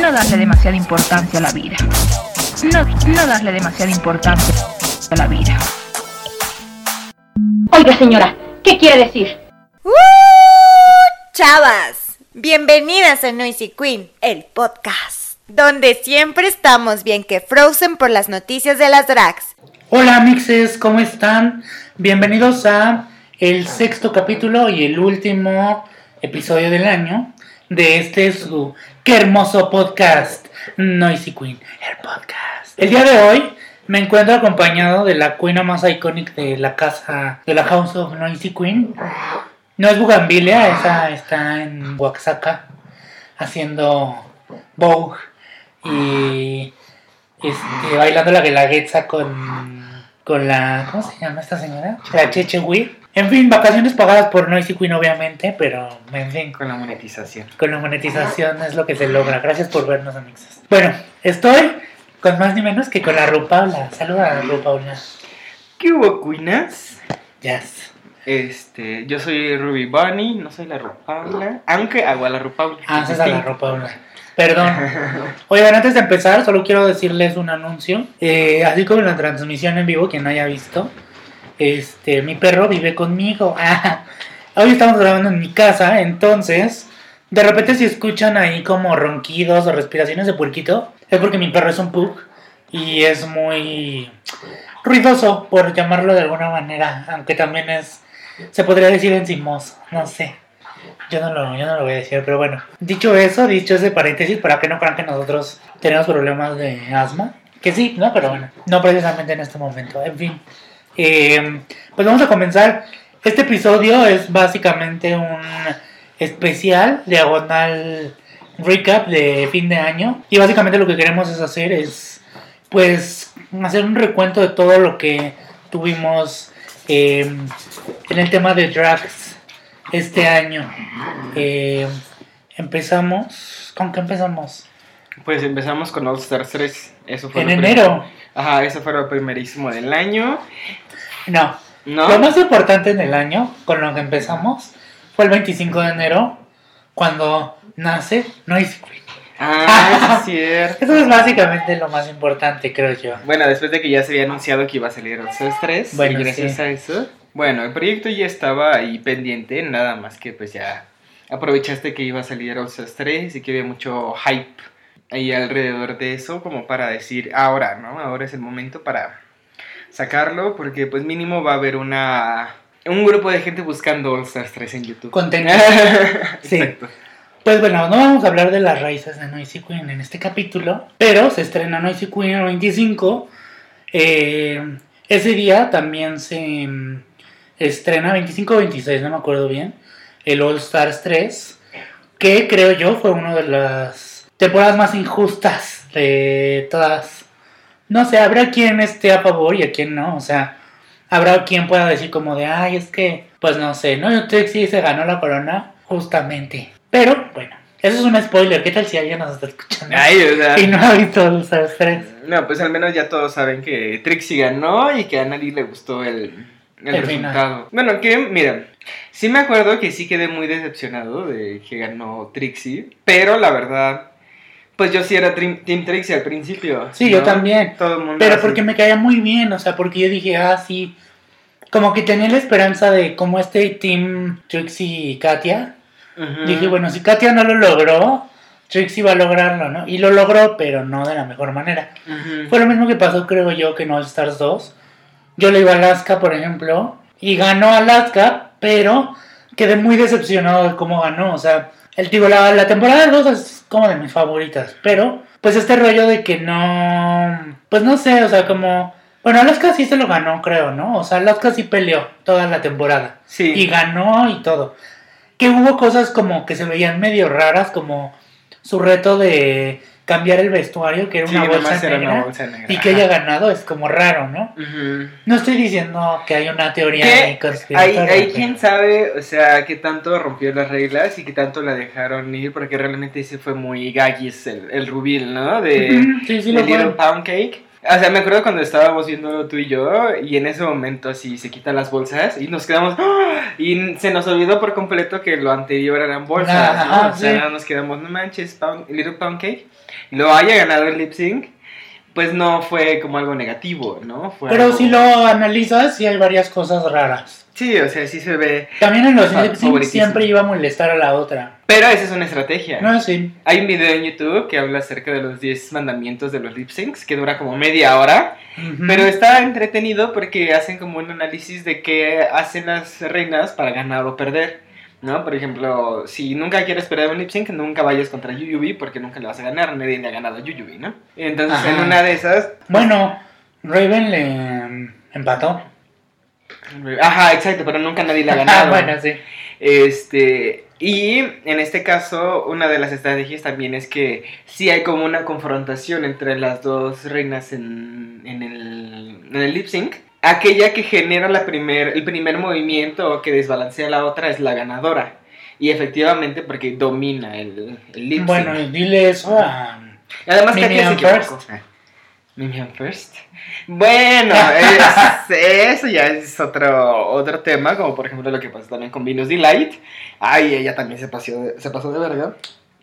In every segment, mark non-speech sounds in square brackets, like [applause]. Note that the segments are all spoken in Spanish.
no darle demasiada importancia a la vida. No, no darle demasiada importancia a la vida. Oiga, señora, ¿qué quiere decir? ¡Uh! Chavas, bienvenidas a Noisy Queen, el podcast, donde siempre estamos bien que Frozen por las noticias de las drags. Hola mixes, ¿cómo están? Bienvenidos a el sexto capítulo y el último episodio del año de este su qué hermoso podcast Noisy Queen, el podcast. El día de hoy me encuentro acompañado de la queen más icónica de la casa de la House of Noisy Queen. No es Bugambilia, esa está en Oaxaca haciendo Vogue y este, bailando la guelaguetza con, con la. ¿Cómo se llama esta señora? La Cheche Weir. En fin, vacaciones pagadas por Noisy Queen, obviamente, pero en fin. Con la monetización. Con la monetización es lo que se logra. Gracias por vernos, amigos. Bueno, estoy con más ni menos que con la Rupaula. Saluda a Rupaula. ¿Qué hubo, cuinas? Yes. Este, yo soy Ruby Bunny, no soy la Rupaula, aunque hago a la Rupaula. Ah, es a la Rupaula. Perdón. [laughs] Oigan, antes de empezar, solo quiero decirles un anuncio. Eh, así como en la transmisión en vivo, quien no haya visto, este, mi perro vive conmigo. [laughs] Ah, hoy estamos grabando en mi casa, entonces, de repente si escuchan ahí como ronquidos o respiraciones de puerquito, es porque mi perro es un pug y es muy ruidoso, por llamarlo de alguna manera, aunque también es, se podría decir encimoso, no sé. Yo no, lo, yo no lo voy a decir, pero bueno. Dicho eso, dicho ese paréntesis, para que no crean que nosotros tenemos problemas de asma. Que sí, ¿no? Pero bueno, no precisamente en este momento. En fin. Eh, pues vamos a comenzar. Este episodio es básicamente un especial diagonal recap de fin de año. Y básicamente lo que queremos es hacer es, pues, hacer un recuento de todo lo que tuvimos eh, en el tema de drags este año. Eh, empezamos. ¿Con qué empezamos? Pues empezamos con All Stars 3. Eso fue En enero. Ajá, eso fue lo primerísimo del año. No. ¿No? Lo más importante en el año, con lo que empezamos, fue el 25 de enero, cuando nace Noisy Queen. Ah, es [laughs] cierto. Eso es básicamente lo más importante, creo yo. Bueno, después de que ya se había anunciado que iba a salir Stars 3, Bueno, y gracias sí. a eso. Bueno, el proyecto ya estaba ahí pendiente, nada más que pues ya aprovechaste que iba a salir Stars 3 y que había mucho hype ahí alrededor de eso, como para decir, ahora, ¿no? Ahora es el momento para sacarlo, porque pues mínimo va a haber una... Un grupo de gente buscando All Stars 3 en YouTube. Contento. [laughs] Sí. Exacto. Pues bueno, no vamos a hablar de las raíces de Noisy Queen en este capítulo, pero se estrena Noisy Queen el 25. Eh, ese día también se mm, estrena 25 o 26, no me acuerdo bien, el All Stars 3, que creo yo fue una de las temporadas más injustas de todas. No sé, habrá quien esté a favor y a quien no, o sea, habrá quien pueda decir como de, ay, es que, pues no sé, ¿no? Trixie se ganó la corona justamente. Pero, bueno, eso es un spoiler. ¿Qué tal si alguien nos está escuchando? Ay, o sea, y no ha visto Stars 3. No, pues al menos ya todos saben que Trixie ganó y que a nadie le gustó el, el El resultado. Bueno, que mira, sí me acuerdo que sí quedé muy decepcionado de que ganó Trixie, pero la verdad, pues yo sí era Team Trixie al principio. Sí, yo también. Todo el mundo Pero así. porque me caía muy bien, o sea, porque yo dije, ah, sí. Como que tenía la esperanza de como este team Trixie y Katia. Ujú. Dije, bueno, si Katia no lo logró, Trixie va a lograrlo, ¿no? Y lo logró, pero no de la mejor manera. Ujú. Fue lo mismo que pasó, creo yo, que en All Stars 2. Yo le iba a Alaska, por ejemplo, y ganó Alaska, pero quedé muy decepcionado de cómo ganó. O sea, el digo, la, la temporada 2 es como de mis favoritas, pero pues este rollo de que no. Pues no sé, o sea, como. Bueno, Alaska sí se lo ganó, creo, ¿no? O sea, Alaska sí peleó toda la temporada. Sí. Y ganó y todo. Que hubo cosas como que se veían medio raras, como su reto de cambiar el vestuario, que era Sí, una bolsa era negra. una bolsa negra. Y que haya ganado es como raro, ¿no? Ujú. No estoy diciendo que hay una teoría Que hay, hay quien sabe, o sea, que tanto rompió las reglas y que tanto la dejaron ir, porque realmente ese fue muy gaggis el, el rubil, ¿no? De, Ujú, sí, sí, de Little fue. Pound Cake. O sea, me acuerdo cuando estábamos viendo tú y yo, y en ese momento así se quitan las bolsas y nos quedamos. ¡ah! Y se nos olvidó por completo que lo anterior eran bolsas, Ajá, ¿no? O sea, sí. nos quedamos, no manches, Pound- Little Pound Cake. Lo haya ganado el lip sync, pues no fue como algo negativo, ¿no? Fue Pero algo- si lo analizas, sí hay varias cosas raras. Sí, o sea, sí se ve. También en los lip sync siempre iba a molestar a la otra. Pero esa es una estrategia. No, sí. Hay un video en YouTube que habla acerca de los 10 mandamientos de los lip syncs, que dura como media hora. Pero está entretenido porque hacen como un análisis de qué hacen las reinas para ganar o perder. ¿No? Por ejemplo, si nunca quieres perder un lip sync, nunca vayas contra Yuyubi porque nunca le vas a ganar. Nadie le ha ganado a Yuyubi, ¿no? Entonces, Ajá. en una de esas. Bueno, Raven le empató. Ajá, exacto, pero nunca nadie le ha Ah, [laughs] ganado. bueno, sí. Este, y en este caso, una de las estrategias también es que sí hay como una confrontación entre las dos reinas en, en el, en el lip sync. Aquella que genera la primer, el primer movimiento o que desbalancea a la otra es la ganadora. Y efectivamente, porque domina el, el lip sync. Bueno, dile eso a. Además, Katia se Mimian equivocó. First. Ah, Mimian First. Bueno, es- eso ya es otro, otro tema, como por ejemplo lo que pasó también con Venus Delight. Ay, ella también se pasó de, se pasó de verga.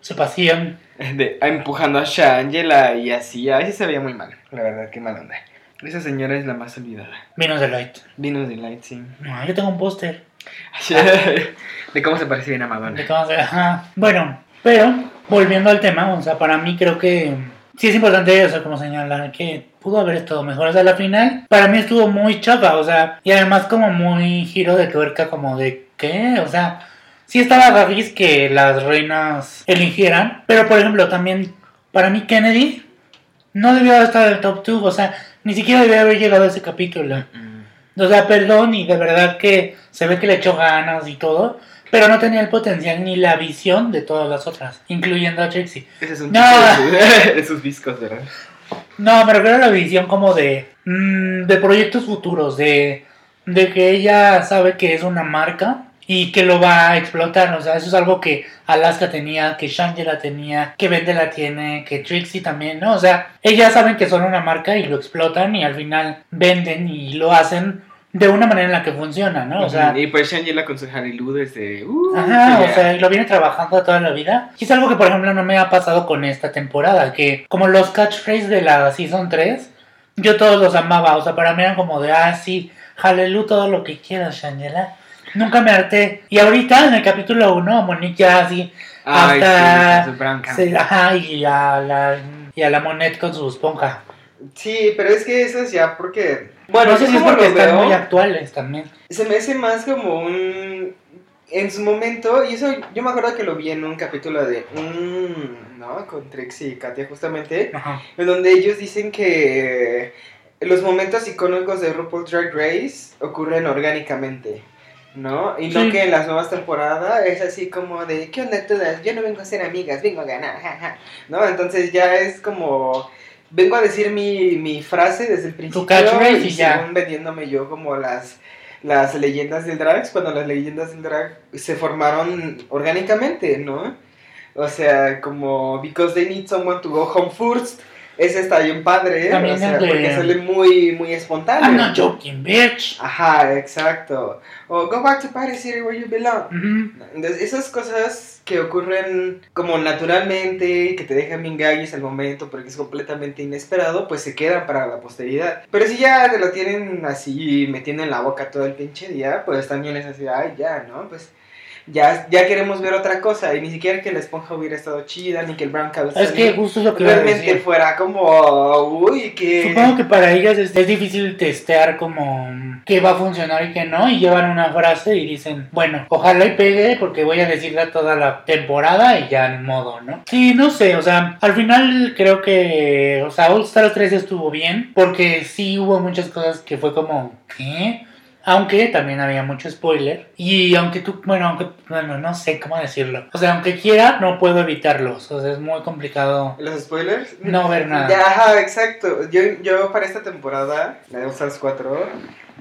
Se pasían. De, empujando a Shangela y así. Ay, sí se veía muy mal. La verdad, qué mal onda. Esa señora es la más olvidada. Vinos de Light. Venus Delight, sí. No, yo tengo un póster. [laughs] de cómo se parece bien a Madonna. de cómo se- ajá. Bueno, pero volviendo al tema, o sea, para mí creo que sí es importante, o sea, como señalar que pudo haber estado mejor. O sea, la final para mí estuvo muy chapa, o sea, y además como muy giro de tuerca, como de ¿qué? O sea, sí estaba Garris que las reinas eligieran, pero por ejemplo, también para mí Kennedy no debió estar en el top 2, o sea, ni siquiera debió haber llegado a ese capítulo. Mm. O sea, perdón, y de verdad que se ve que le echó ganas y todo, pero no tenía el potencial ni la visión de todas las otras, incluyendo a Trixie. Ese es un No. chiste de [laughs] sus- de sus discos, ¿verdad? No, me refiero a la visión como de, mm, de proyectos futuros, de, de que ella sabe que es una marca y que lo va a explotar. O sea, eso es algo que Alaska tenía, que Shangela tenía, que Vendela tiene, que Trixie también, ¿no? O sea, ellas saben que son una marca y lo explotan y al final venden y lo hacen de una manera en la que funciona, ¿no? O sea, y pues Shangela con su Harilu desde. Uh, Ajá, o sea, y lo viene trabajando toda la vida. Y es algo que, por ejemplo, no me ha pasado con esta temporada, que como los catchphrases de la Season 3, yo todos los amaba, o sea, para mí eran como de, ah, sí, jalelú todo lo que quieras, Shangela. Nunca me harté. Y ahorita, en el capítulo 1, Monique ya así, Ay, hasta... sí, con su branca. se- ajá, y a la... Y a la Monet con su esponja. Sí, pero es que eso es ya porque. Bueno, no sé si es porque están veo, muy actuales también. Se me hace más como un. En su momento, y eso yo me acuerdo que lo vi en un capítulo de. mm, ¿No? Con Trixie y Katia, justamente. Ajá. En donde ellos dicen que los momentos icónicos de RuPaul Drag Race ocurren orgánicamente. ¿No? Y no Sí. que en las nuevas temporadas es así como de, ¿qué onda todas? Yo no vengo a ser amigas, vengo a ganar. ¿No? Entonces ya es como, vengo a decir mi, mi frase desde el principio y y ya. según vendiéndome yo como las, las leyendas del drag, cuando las leyendas del drag se formaron orgánicamente, ¿no? O sea, como, because they need someone to go home first. Ese está bien padre, ¿eh? También o sea, de- porque sale muy, muy espontáneo. I'm not joking, bitch. Ajá, exacto. O go back to Paris City where you belong. Ujú. Entonces, esas cosas que ocurren como naturalmente, que te dejan bien gagues al momento porque es completamente inesperado, pues se quedan para la posteridad. Pero si ya te lo tienen así metiendo en la boca todo el pinche día, pues también es así, ay, ya, ¿no? Pues ya, ya queremos ver otra cosa. Y ni siquiera que la esponja hubiera estado chida, ni que el brown Es que justo lo que realmente fuera como, uy, que... Supongo que para ellas es, es difícil testear como qué va a funcionar y qué no, y llevan una frase y dicen, bueno, ojalá y pegue porque voy a decirla toda la temporada y ya en modo, ¿no? Sí, no sé, o sea, al final creo que, o sea, All Stars 3 estuvo bien porque sí hubo muchas cosas que fue como, ¿qué? Aunque también había mucho spoiler. Y aunque tú, bueno, aunque, bueno, no sé cómo decirlo. O sea, aunque quiera, no puedo evitarlos. O sea, es muy complicado ¿Los spoilers? no ver nada. Ya, ajá, exacto. Yo, yo para esta temporada, la de Stars 4,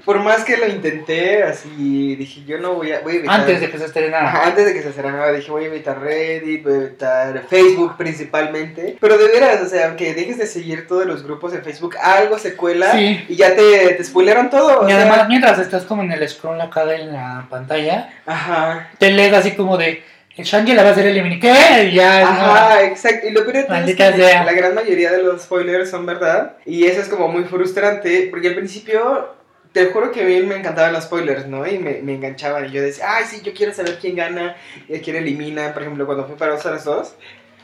por más que lo intenté, así dije, yo no voy a, voy a evitar. Antes de que se estrenara. Ajá, antes de que se estrenara, dije, voy a evitar Reddit, voy a evitar Facebook principalmente. Pero de veras, o sea, aunque dejes de seguir todos los grupos en Facebook, algo se cuela Sí. y ya te, te spoilearon todo. o Y sea, además, mientras estás como en el scroll acá de la pantalla, Ajá. te lees así como de, el Shangela va a ser el ¿Qué? Y ya, Ajá, exacto. Y lo peor es que la gran mayoría de los spoilers son verdad. Y eso es como muy frustrante. Porque al principio, te juro que a mí me encantaban los spoilers, ¿no? Y me, me enganchaban. Y yo decía, ay, sí, yo quiero saber quién gana y a quién elimina. Por ejemplo, cuando fui para Osaras 2.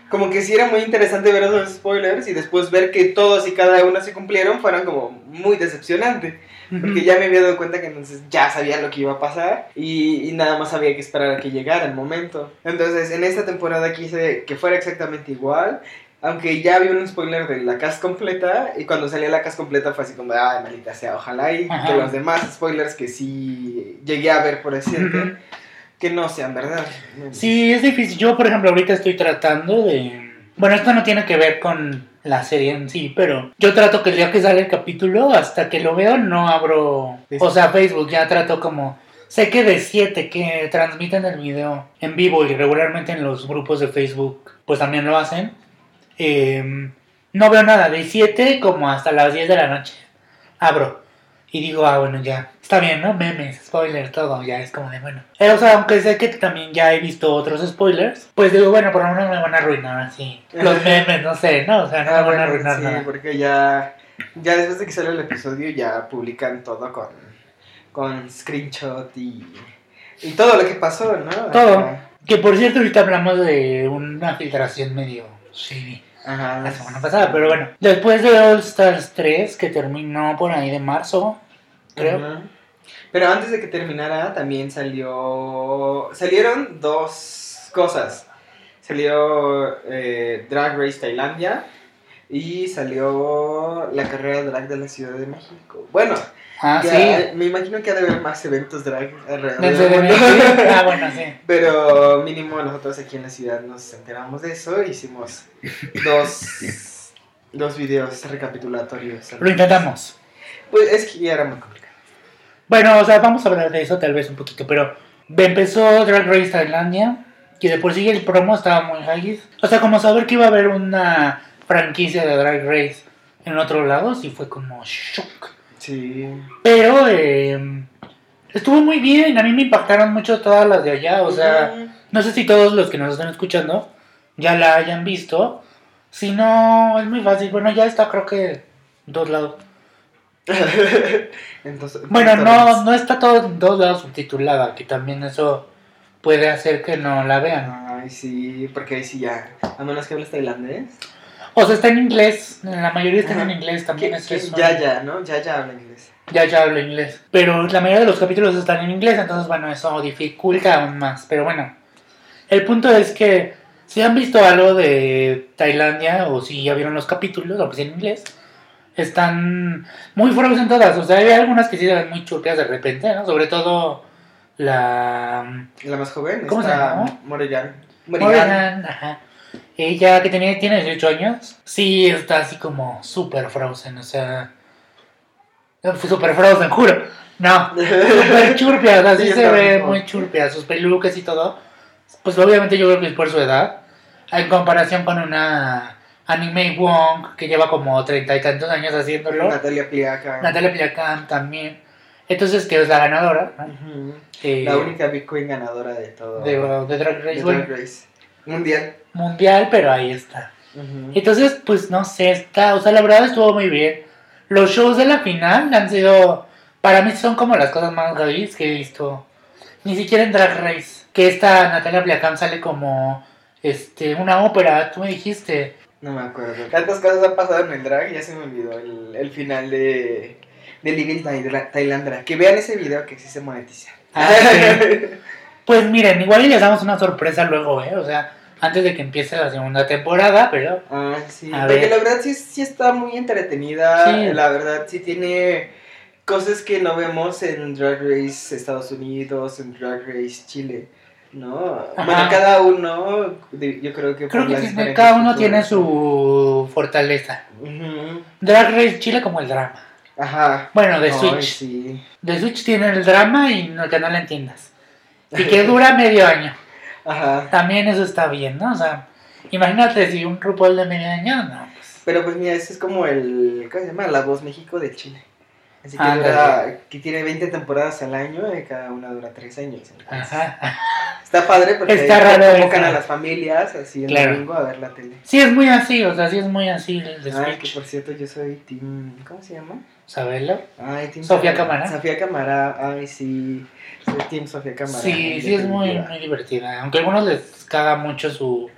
Como que sí era muy interesante ver esos spoilers y después ver que todos y cada uno se cumplieron fueron como muy decepcionante. Porque ya me había dado cuenta que entonces ya sabía lo que iba a pasar y, y nada más había que esperar a que llegara el momento. Entonces en esta temporada quise que fuera exactamente igual. Aunque ya había un spoiler de la cast completa y cuando salía la cast completa fue así como, ay, maldita sea, ojalá y Ajá. que los demás spoilers que sí llegué a ver por accidente, Ujú. que no sean verdad. Sí, es difícil. Yo, por ejemplo, ahorita estoy tratando de... Bueno, esto no tiene que ver con la serie en sí, pero yo trato que el día que sale el capítulo, hasta que lo veo, no abro... O sea, Facebook, ya trato como... Sé que de 7 que transmiten el video en vivo y regularmente en los grupos de Facebook, pues también lo hacen. Eh, no veo nada, de 7 como hasta las 10 de la noche. Abro. Y digo, ah, bueno, ya. Está bien, ¿no? Memes, spoiler, todo. Ya es como de, bueno. O sea, aunque sé que también ya he visto otros spoilers, pues digo, bueno, por lo menos me van a arruinar así. Los [laughs] memes, no sé, ¿no? O sea, no me Ah, van a arruinar sí, nada. porque ya, ya después de que sale el episodio ya publican todo con, con screenshot y, y todo lo que pasó, ¿no? Todo. Que por cierto, ahorita hablamos de una filtración medio shady Ajá. la semana pasada, pero bueno. Después de All Stars 3, que terminó por ahí de marzo, creo. Pero antes de que terminara también salió... Salieron dos cosas. Salió eh, Drag Race Tailandia y salió la carrera drag de la Ciudad de México. Bueno, Ah, ya, sí. me imagino que ha de haber más eventos drag alrededor Del [laughs] mundo. Ah, bueno, sí. Pero mínimo nosotros aquí en la ciudad nos enteramos de eso. Hicimos dos, dos videos recapitulatorios. Lo intentamos. Pues es que ya era muy complicado. Bueno, o sea, vamos a hablar de eso tal vez un poquito, pero empezó Drag Race Tailandia, que de por sí el promo estaba muy high. O sea, como saber que iba a haber una franquicia de Drag Race en otro lado, sí fue como shock. Sí. Pero eh, estuvo muy bien, a mí me impactaron mucho todas las de allá, o sea, no sé si todos los que nos están escuchando ya la hayan visto. Si no, es muy fácil. Bueno, ya está creo que dos lados. [laughs] Entonces, Bueno, no, no está todo en dos lados subtitulada, que también eso puede hacer que no la vean. Ay, sí, porque ahí sí ya. A menos que hables tailandés. O sea, está en inglés, la mayoría está en inglés también. Es eso. ya, ya, ¿no? Ya, ya habla inglés. Ya, ya hablo inglés. Pero la mayoría de los capítulos están en inglés, entonces, bueno, eso dificulta aún más. Pero bueno, el punto es que si han visto algo de Tailandia o si ya vieron los capítulos, aunque sea en inglés, están muy frozen todas. O sea, hay algunas que sí se ven muy churpias de repente, ¿no? Sobre todo la. La más joven ¿Cómo se está llama? Morrigan. Morgan, ajá. Ella que tiene, tiene 18 años, sí está así como super frozen, o sea. Super frozen, juro. No, [laughs] super churpia, o sea, sí Sí, se ve muy churpia, sus peluques y todo. Pues obviamente yo creo que es por su edad. En comparación con una anime Wong que lleva como treinta y tantos años haciéndolo. Natalia Pliaca. Natalia Pliacán también. Entonces, que es la ganadora. Eh, La única Queen ganadora de todo. de, de Drag Race de Drag Race. Mundial. Mundial, pero ahí está. Ujú. Entonces, pues no sé, está, o sea, la verdad estuvo muy bien. Los shows de la final han sido, para mí son como las cosas más gays que he visto. Ni siquiera en Drag Race. Que esta Natalia Pliacán sale como, este, una ópera, tú me dijiste. No me acuerdo. Tantas cosas han pasado en el drag, ya se me olvidó el, el final de, de Living Thailandra. Que vean ese video que sí se monetiza. Ah, sí. [laughs] Pues miren, igual les damos una sorpresa luego, ¿eh? O sea, antes de que empiece la segunda temporada, pero... Ah, sí. A Porque ver. la verdad sí, sí está muy entretenida. Sí. La verdad sí tiene cosas que no vemos en Drag Race Estados Unidos, en Drag Race Chile. ¿No? Ajá. Bueno, cada uno, yo creo que Creo que diferentes cada uno tiene su fortaleza. Ujú. Drag Race Chile como el drama. Ajá. Bueno, de Switch. sí. De Switch tiene el drama y no, que no la entiendas. Y que [laughs] dura medio año. Ajá. También eso está bien, ¿no? O sea, imagínate si un RuPaul de medio año, no, pues. Pero pues mira, ese es como el, ¿cómo se llama? La Voz México de Chile. Así que, Ándale. dura, que tiene 20 temporadas al año y cada una dura 3 años. Ajá. Está padre porque Está raro convocan a las familias así el Claro. domingo a ver la tele. Sí, es muy así, o sea, sí es muy así el de Ay, que Switch. por cierto yo soy Team, ¿cómo se llama? ¿Sabelo? Ay, Team Sofía Cámara. Sofía Cámara, ay sí, soy Team Sofía Cámara. Sí, sí es muy, muy divertida. Aunque a algunos les caga mucho su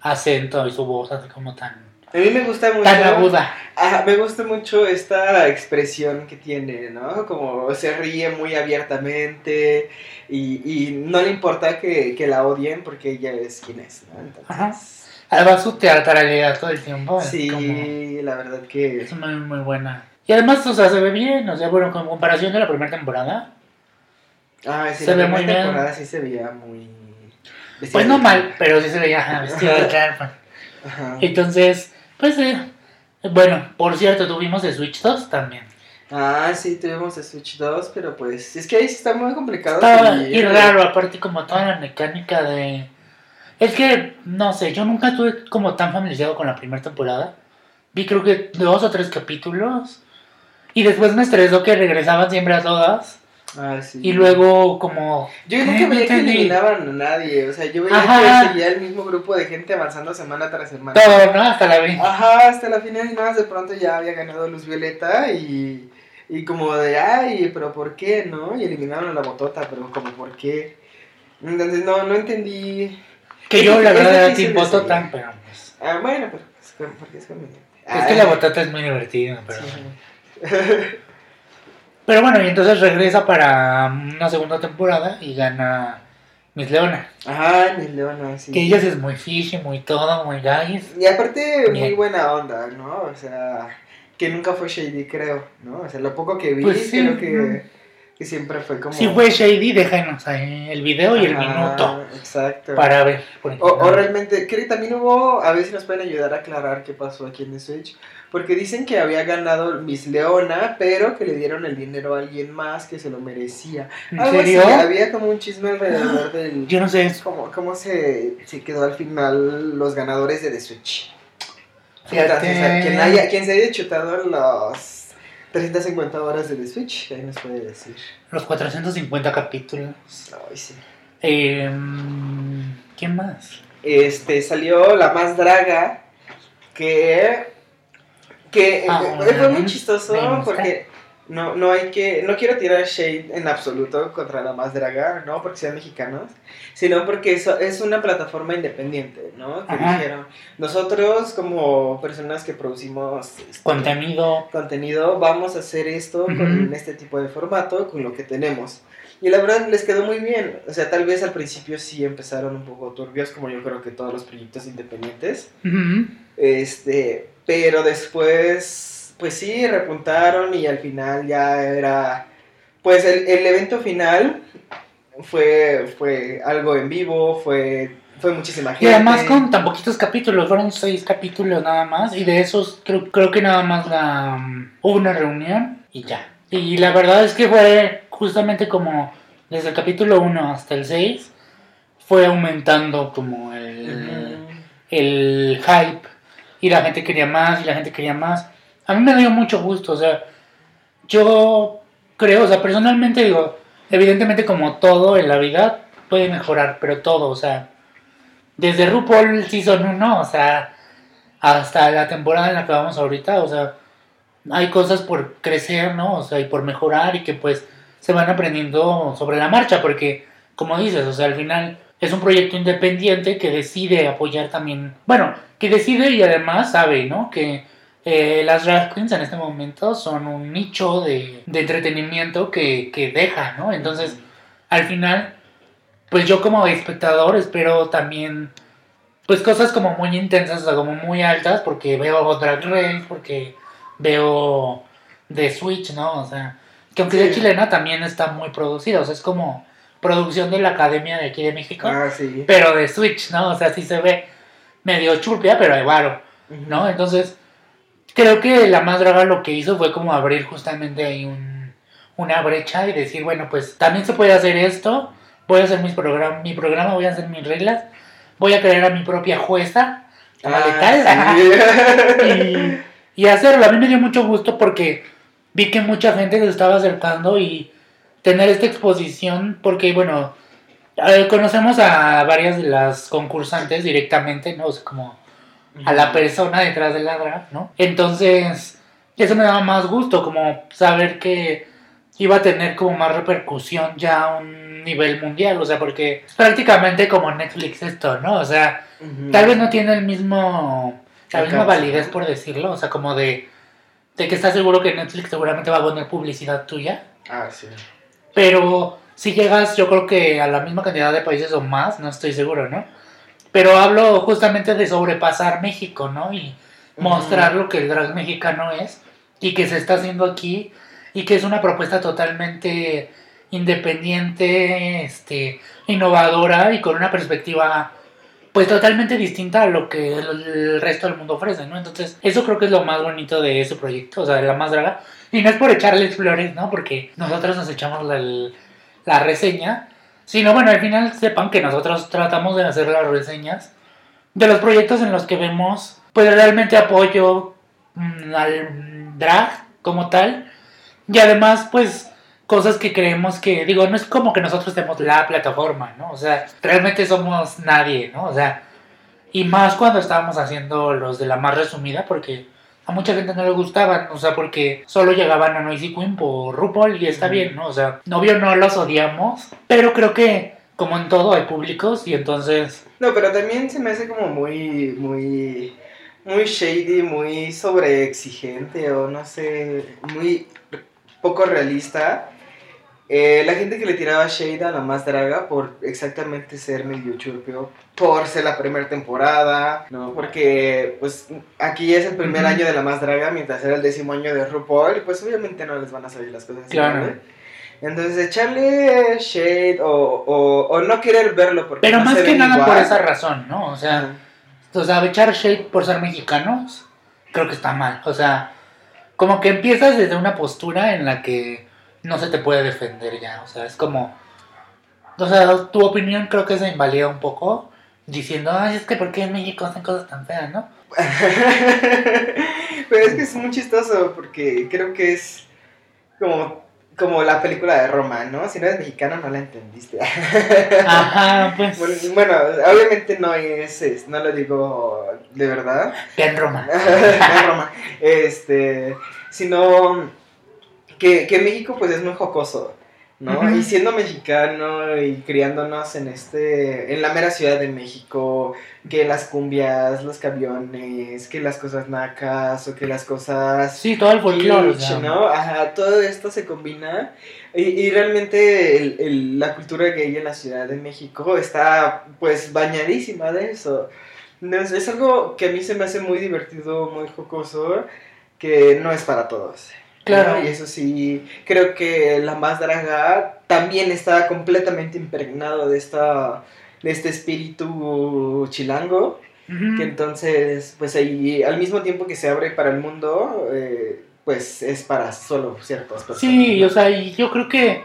acento y su voz así como tan, A mí me gusta mucho. tan aguda. Ajá, me gusta mucho esta expresión que tiene, ¿no? Como se ríe muy abiertamente y, y no le importa que, que la odien porque ella es quien es, ¿no? Entonces, Ajá. Además su teatralidad todo el tiempo es sí, como... la verdad que... Es muy, muy buena. Y además, o sea, se ve bien, o sea, bueno, con comparación de la primera temporada, Ah, sí, Se la ve primera muy bien. temporada sí se veía muy... vestida pues no mal, pero sí se veía ajá, vestido de. Ajá. Entonces, pues, eh, bueno, por cierto, tuvimos de Switch 2 también. Ah, sí, tuvimos el Switch 2, pero pues es que ahí sí está muy complicado. Seguir. y raro, aparte como toda la mecánica de... Es que, no sé, yo nunca tuve como tan familiarizado con la primera temporada. Vi creo que dos o tres capítulos. Y después me estresó que regresaban siempre a todas. Ah, sí. Y luego como... Yo nunca No veía que eliminaban a nadie, o sea, yo veía Ajá. que seguía el mismo grupo de gente avanzando semana tras semana. Todo, ¿no? Hasta la vi. Ajá, hasta la final y nada, más de pronto ya había ganado Luz Violeta y, y como de, ay, pero ¿por qué, no? Y eliminaron a la botota, pero como, ¿por qué? Entonces, no, no entendí. Que yo la verdad era difícil Team de Boto seguir. tan, pero pues... Ah, bueno, pero es que- porque es conveniente. Es que Ah, la botata es muy divertida, pero... sí. [laughs] Pero bueno, y entonces regresa para una segunda temporada y gana Miss Leona. Ajá, mi leona, sí. Que ella es muy fishy, muy todo, muy guys. Y aparte, muy buena onda, ¿no? O sea, que nunca fue shady, creo, ¿no? O sea, lo poco que vi, Pues sí, creo ¿no? que, que siempre fue como... Si fue Shady, déjanos ahí el video y el minuto Exacto. para ver. O, o realmente, creo que también hubo, a ver si nos pueden ayudar a aclarar qué pasó aquí en The Switch. Porque dicen que había ganado Miss Leona, pero que le dieron el dinero a alguien más que se lo merecía. ¿En Algo así, había como un chisme alrededor del... [gasps] Yo no sé. ¿Cómo, cómo se, se quedó al final los ganadores de The Switch? Fíjate. Entonces, a quien, haya, quien se haya chutado los 350 horas de The Switch, ahí nos puede decir. Los 450 capítulos. Ay, sí. Eh, ¿Quién más? Este, salió la más draga, que, que Ah, eh, fue muy chistoso porque no, no hay que, no quiero tirar shade en absoluto contra la más draga, no porque sean mexicanos, sino porque eso es una plataforma independiente, ¿no? Que Ajá. dijeron, nosotros como personas que producimos este, Contenido. contenido, vamos a hacer esto Ujú. con este tipo de formato, con lo que tenemos. Y la verdad les quedó muy bien. O sea, tal vez al principio sí empezaron un poco turbios, como yo creo que todos los proyectos independientes. Ujú. Este, pero después, pues sí, repuntaron y al final ya era, pues el, el evento final fue, fue algo en vivo, fue, fue muchísima Y gente. además con tan poquitos capítulos, fueron seis capítulos nada más. Y de esos creo, creo que nada más la, hubo una reunión y ya. Y la verdad es que fue justamente como desde el capítulo 1 hasta el 6, fue aumentando como el, el hype. Y la gente quería más y la gente quería más. A mí me dio mucho gusto, o sea, yo creo, o sea, personalmente digo, evidentemente como todo en la vida puede mejorar, pero todo, o sea, desde RuPaul Season 1, o sea, hasta la temporada en la que vamos ahorita, o sea, hay cosas por crecer, ¿no? O sea, y por mejorar y que pues se van aprendiendo sobre la marcha, porque como dices, o sea, al final es un proyecto independiente que decide apoyar también, bueno, que decide y además sabe, ¿no? Que eh, las drag queens en este momento son un nicho de, de entretenimiento que, que deja, ¿no? Entonces, al final, pues yo como espectador espero también, pues cosas como muy intensas, o sea, como muy altas, porque veo Drag Race, porque veo The Switch, ¿no? O sea, que aunque sea Sí. chilena también está muy producida, o sea, es como producción de la academia de aquí de México, Ah, sí. pero de Switch, ¿no? O sea, sí se ve medio churpia, pero de varo. Ujú. ¿no? Entonces, creo que la más draga lo que hizo fue como abrir justamente ahí un, una brecha y decir, bueno, pues también se puede hacer esto, voy a hacer mis program mi programa, voy a hacer mis reglas, voy a crear a mi propia jueza, Ah, sí. [laughs] y, y hacerlo. A mí me dio mucho gusto porque vi que mucha gente se estaba acercando y tener esta exposición, porque bueno, eh, conocemos a varias de las concursantes directamente, ¿no? O sea, como a la persona detrás de la drag, ¿no? Entonces, eso me daba más gusto, como saber que iba a tener como más repercusión ya a un nivel mundial, o sea, porque es prácticamente como Netflix esto, ¿no? O sea, tal vez no tiene el mismo, la misma validez, por decirlo, o sea, como de, de que estás seguro que Netflix seguramente va a poner publicidad tuya, Ah, sí. pero si llegas, yo creo que a la misma cantidad de países o más, no estoy seguro, ¿no? Pero hablo justamente de sobrepasar México, ¿no? Y mostrar lo que el drag mexicano es y que se está haciendo aquí y que es una propuesta totalmente independiente, este, innovadora y con una perspectiva pues totalmente distinta a lo que el, el resto del mundo ofrece, ¿no? Entonces, eso creo que es lo más bonito de ese proyecto, o sea, de la más draga. Y no es por echarles flores, ¿no? Porque nosotros nos echamos la, la reseña, sino bueno, al final sepan que nosotros tratamos de hacer las reseñas de los proyectos en los que vemos, pues realmente apoyo mm, al drag como tal, y además, pues cosas que creemos que, digo, no es como que nosotros tenemos la plataforma, ¿no? O sea, realmente somos nadie, ¿no? O sea, y más cuando estábamos haciendo los de la más resumida, porque a mucha gente no le gustaban, o sea, porque solo llegaban a Noisy Queen por RuPaul y está bien, ¿no? O sea, novio no los odiamos, pero creo que, como en todo, hay públicos y entonces, No, pero también se me hace como muy, muy, muy shady, muy sobreexigente o no sé, muy poco realista. Eh, la gente que le tiraba shade a la más draga por exactamente ser medio churpio, por ser la primera temporada, ¿no? Porque, pues, aquí es el primer año de la más draga, mientras era el décimo año de RuPaul, y pues obviamente no les van a salir las cosas así, Claro. Entonces, echarle shade o, o, o no querer verlo porque pero no más se que nada por esa razón, ¿no? O sea, o sea, echar shade por ser mexicanos, creo que está mal. O sea, como que empiezas desde una postura en la que no se te puede defender ya. O sea, es como. O sea, tu opinión creo que se invalida un poco diciendo, ay, es que ¿por qué en México hacen cosas tan feas, no? [laughs] Pero es que es muy chistoso porque creo que es como, como la película de Roma, ¿no? Si no eres mexicano no la entendiste. [laughs] Ajá, pues. Bueno, bueno, obviamente no es, es- no lo digo de verdad. En Roma. [laughs] no Roma. Este, sino que, que México pues es muy jocoso, ¿no? Ujú. Y siendo mexicano y criándonos en este, en la mera ciudad de México, que las cumbias, los camiones, que las cosas nacas o que las cosas Sí, todo el folclore. ¿no? Ajá, todo esto se combina y, y realmente el- el- la cultura gay en la Ciudad de México está pues bañadísima de eso. Entonces, es algo que a mí se me hace muy divertido, muy jocoso, que no es para todos. Claro. ¿no? Y eso sí, creo que la más draga también está completamente impregnado de esta de este espíritu chilango, que entonces, pues ahí, al mismo tiempo que se abre para el mundo, eh, pues es para solo ciertas personas. Sí, ¿no? o sea, y yo creo que,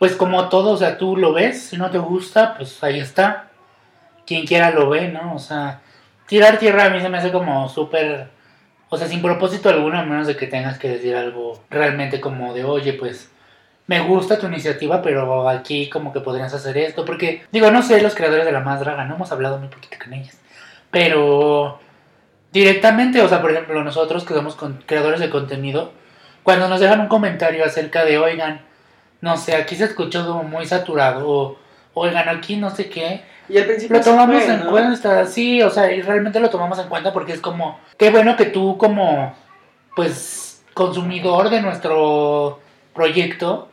pues como todo, o sea, tú lo ves, si no te gusta, pues ahí está. Quien quiera lo ve, ¿no? O sea, tirar tierra a mí se me hace como súper, o sea, sin propósito alguno, a menos de que tengas que decir algo realmente como de, oye, pues me gusta tu iniciativa, pero aquí como que podrías hacer esto, porque, digo, no sé, los creadores de la más draga, no hemos hablado muy poquito con ellas, pero directamente, o sea, por ejemplo, nosotros que somos con- creadores de contenido, cuando nos dejan un comentario acerca de, oigan, no sé, aquí se escuchó como muy saturado, o oigan, aquí no sé qué, Y al principio lo tomamos fue, en ¿no? cuenta, sí, o sea, y realmente lo tomamos en cuenta porque es como, qué bueno que tú como, pues, consumidor de nuestro proyecto,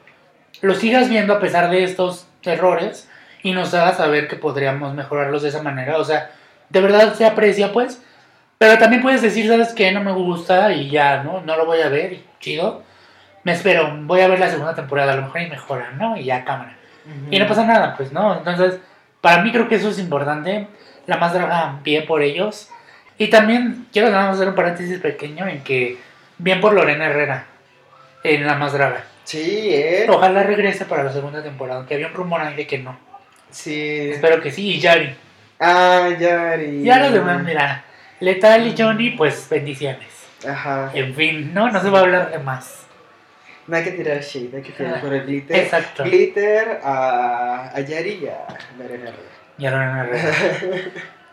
lo sigas viendo a pesar de estos errores y nos hagas saber que podríamos mejorarlos de esa manera, o sea, de verdad se aprecia, pues, pero también puedes decir, ¿sabes qué? No me gusta y ya, ¿no? No lo voy a ver y chido. Me espero, voy a ver la segunda temporada, a lo mejor y mejora, ¿no? Y ya cámara. Y no pasa nada, pues, ¿no? Entonces, para mí creo que eso es importante. La más draga bien por ellos. Y también quiero nada más hacer un paréntesis pequeño en que, bien por Lorena Herrera, en La Más Draga. Sí, ¿eh? Ojalá regrese para la segunda temporada, aunque había un rumor ahí de que no. Sí. Espero que sí, y Yari. Ah, Yari. Ya los demás, mira, Letal y Johnny, pues bendiciones. Ajá. En fin, no, no se va a hablar de más. No hay que tirar shade, hay que tirar Ah, por el glitter. exacto. Glitter a, a Yari y a Lorena Herrera. Ya Lorena Herrera.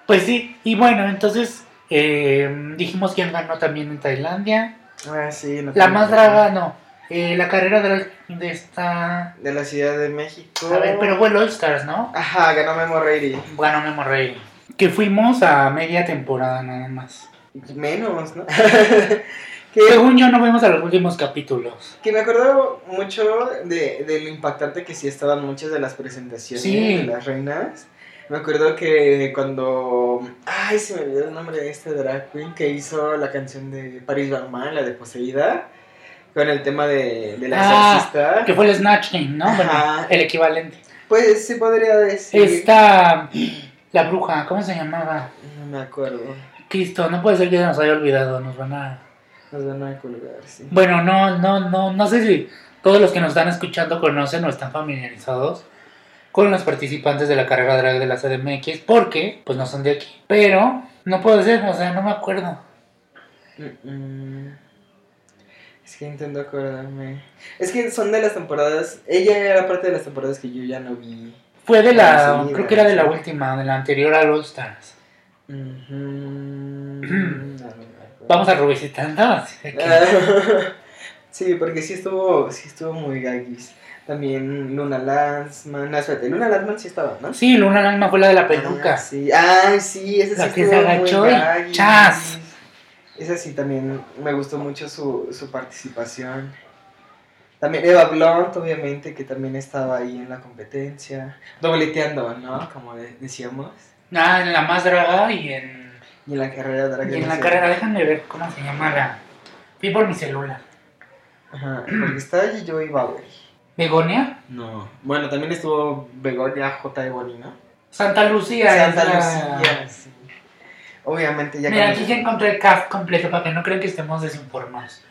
Pues sí, y bueno, entonces eh, dijimos quién ganó también en Tailandia. ah, sí. no La más draga, no. Eh, la carrera de, de esta... De la Ciudad de México. A ver, pero fue el All Stars, ¿no? Ajá, ganó Memo Reiri. Bueno, me morré. Que fuimos a media temporada nada más. Menos, ¿no? [laughs] que, Según yo no vemos a los últimos capítulos. que me acuerdo mucho de, de lo impactante que sí estaban muchas de las presentaciones Sí. de las reinas. Me acuerdo que cuando. Ay, se me olvidó el nombre de este drag queen que hizo la canción de Paris Van la de Poseída. Con el tema de, de la Ah, exorcista. Que fue el Snatch Game, ¿no? Bueno, el equivalente. Pues se podría decir. Esta... La bruja, ¿cómo se llamaba? No me acuerdo. Cristo, no puede ser que se nos haya olvidado, nos van a... Nos van a colgar, sí. Bueno, no, no, no, no sé si todos los que nos están escuchando conocen o están familiarizados con los participantes de la carrera drag de la CDMX, porque pues no son de aquí. Pero no puedo ser, o sea, no me acuerdo. Mm, mm. Es que intento acordarme. Es que son de las temporadas. Ella era parte de las temporadas que yo ya no vi. Fue de la, creo que era de la última, de la anterior a All Stars. [clears throat] Acuerdo. Vamos a Ah, [laughs] sí, porque sí estuvo, sí estuvo muy gaguis. También Luna Lanzman. No, espérate, Luna Lanzman sí estaba, ¿no? Sí, Luna Lanma fue la de la peluca. Ah, sí. Ay, sí, esa sí La que se agachó muy y gaguis. ¡chas! Esa sí también me gustó mucho su, su participación. También Eva Blunt, obviamente, que también estaba ahí en la competencia. Dobleteando, ¿no? Como de- decíamos. Ah, en la más draga y en, Y en la carrera drag y en la carrera, déjame ver cómo se llama la... Vi por mi celular. Ajá, porque está allí Joey Bauer. ¿Begonia? No. Bueno, también estuvo Begonia J. Ebony, ¿no? Santa Lucía. Santa la- Lucía, sí. Obviamente ya Mira, aquí ya encontré el cast completo para que no crean que estemos desinformados.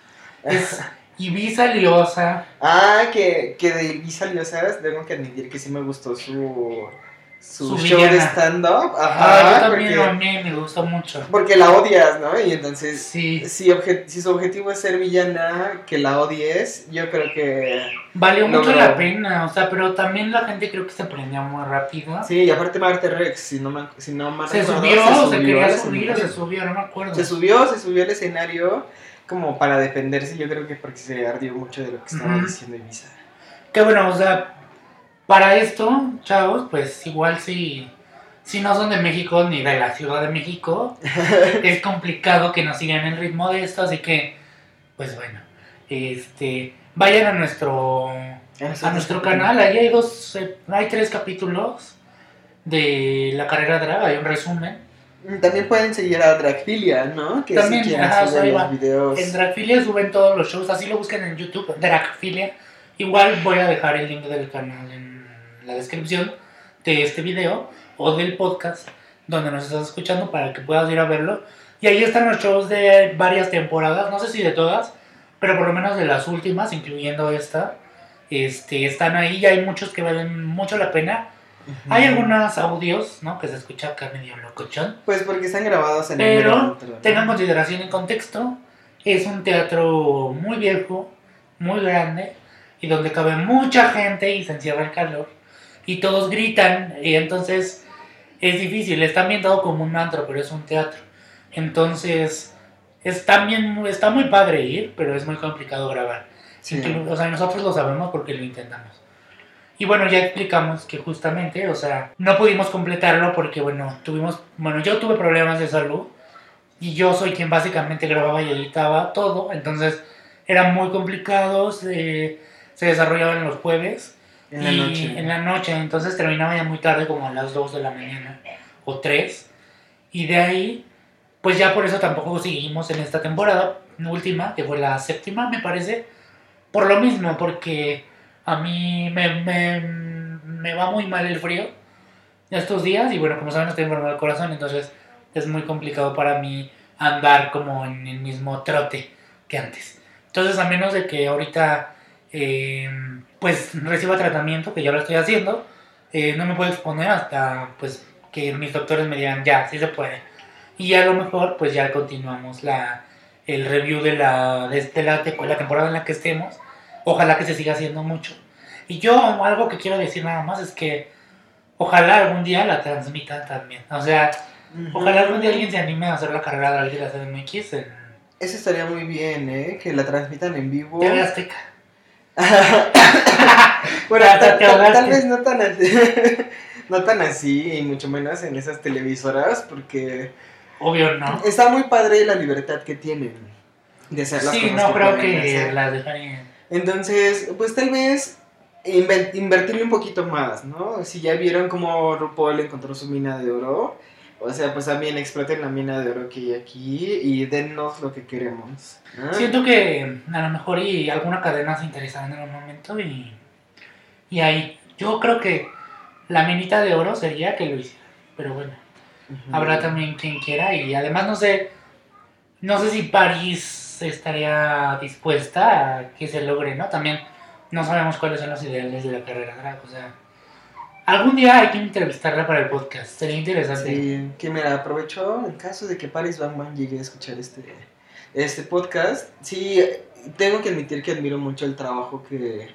Es [laughs] Ibiza Liosa, Ah, que, que de Ibiza Liosas tengo que admitir que sí me gustó su, su, Su show de stand-up. ah, Ajá, yo también porque, mí me gustó mucho. porque la odias, ¿no? Y entonces, Sí, si, obje- si su objetivo es ser villana, que la odies, yo creo que... valió mucho la pena, o sea, pero también la gente creo que se prendió muy rápido. Sí, y aparte Marte Rex, si no, me, si no mal se recuerdo, subió, se, quería subir o se subió, no me acuerdo. Se subió, se subió al escenario como para defenderse, yo creo que porque se ardió mucho de lo que estaba diciendo Ibiza. Que bueno, o sea, para esto, chavos, pues igual si, si no son de México ni de la Ciudad de México, [laughs] es complicado que nos sigan el ritmo de esto, así que, pues bueno, este, vayan a nuestro, a nuestro canal, ahí hay dos, eh, hay tres capítulos de la carrera drag, hay un resumen. También pueden seguir a Dragfilia, ¿no? Que También, si ajá, los videos. En Dragfilia suben todos los shows, así lo buscan en YouTube, Dragfilia. Igual voy a dejar el link del canal en la descripción de este video o del podcast donde nos estás escuchando para que puedas ir a verlo. Y ahí están los shows de varias temporadas, no sé si de todas, pero por lo menos de las últimas, incluyendo esta. Este, están ahí y hay muchos que valen mucho la pena. Hay algunos audios, ¿no? Que se escucha acá medio locochón. Pues porque están grabados en el Pero antro, ¿no? tengan consideración en contexto. Es un teatro muy viejo, muy grande, y donde cabe mucha gente y se encierra el calor. Y todos gritan, y entonces es difícil. Está ambientado como un antro, pero es un teatro. Entonces, es también, está muy padre ir, pero es muy complicado grabar. Sí. O sea, nosotros lo sabemos porque lo intentamos. Y bueno, ya explicamos que justamente, o sea, no pudimos completarlo porque, bueno, tuvimos, bueno, yo tuve problemas de salud y yo soy quien básicamente grababa y editaba todo, entonces era muy complicado, se, se desarrollaban los jueves En la y noche. en la noche, entonces terminaba ya muy tarde, como a las 2 de la mañana o 3. Y de ahí, pues ya por eso tampoco seguimos en esta temporada última, que fue la séptima, me parece. Por lo mismo, porque a mí me, me, me va muy mal el frío estos días. Y bueno, como saben, estoy enfermo del corazón, entonces es muy complicado para mí andar como en el mismo trote que antes. Entonces, a menos de que ahorita eh, pues reciba tratamiento, que ya lo estoy haciendo, eh, no me puedo exponer hasta pues que mis doctores me digan ya, sí se puede. Y a lo mejor pues ya continuamos la, el review de la, de, la, de la temporada en la que estemos. Ojalá que se siga haciendo mucho. Y yo algo que quiero decir nada más es que ojalá algún día la transmitan también. O sea, ojalá algún día alguien se anime a hacer la carrera de la CDMX en Eso estaría muy bien, ¿eh? Que la transmitan en vivo. TV Azteca. [laughs] bueno, tal, vez no tan así. [laughs] no tan así, y mucho menos en esas televisoras, porque Obvio no. está muy padre la libertad que tienen de hacer las Sí, cosas no que creo que hacer. dejarían. Entonces, pues tal vez invertirle un poquito más, ¿no? Si ya vieron cómo RuPaul encontró su mina de oro, o sea, pues también exploten la mina de oro que hay aquí y dennos lo que queremos. ¿no? Siento que a lo mejor y alguna cadena se interesará en algún momento y, y ahí yo creo que la minita de oro sería que lo hiciera. Pero bueno, habrá también quien quiera y además no sé, no sé si París estaría dispuesta a que se logre, ¿no? También no sabemos cuáles son los ideales de la carrera drag, o sea, algún día hay que entrevistarla para el podcast, sería interesante. Sí, que mira, aprovecho en caso de que Paris Van Van llegue a escuchar este, este podcast. Sí, tengo que admitir que admiro mucho el trabajo que,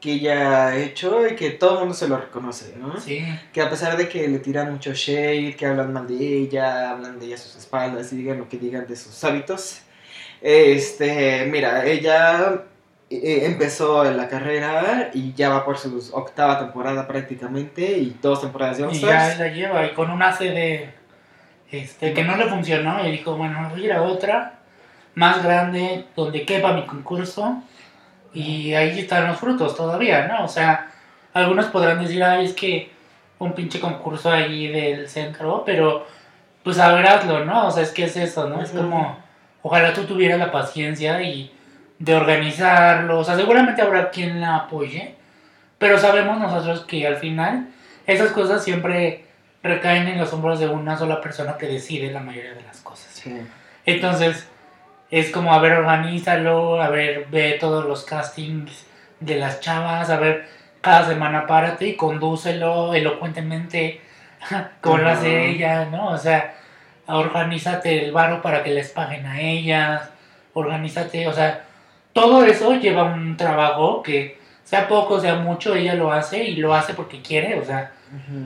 que ella ha hecho y que todo el mundo se lo reconoce, ¿no? Sí. Que a pesar de que le tiran mucho shade, que hablan mal de ella, hablan de ella a sus espaldas y digan lo que digan de sus hábitos, este, mira, ella eh, empezó en la carrera y ya va por su octava temporada prácticamente y dos temporadas de All Y ya la lleva y con una CD este, que no le funcionó y dijo, bueno, voy a ir a otra más grande donde quepa mi concurso y ahí están los frutos todavía, ¿no? O sea, algunos podrán decir, ay, es que un pinche concurso ahí del centro, pero pues a ver, hazlo, ¿no? O sea, es que es eso, ¿no? Es Ujú. como, ojalá tú tuvieras la paciencia y de organizarlo, o sea, seguramente habrá quien la apoye, pero sabemos nosotros que al final esas cosas siempre recaen en los hombros de una sola persona que decide la mayoría de las cosas. Sí. Entonces, es como, a ver, organízalo, a ver, ve todos los castings de las chavas, a ver, cada semana párate y condúcelo elocuentemente, [laughs] como lo hace ella, ¿no? O sea, organízate el varo para que les paguen a ellas, organízate, o sea, todo eso lleva un trabajo que, sea poco, sea mucho, ella lo hace y lo hace porque quiere, o sea,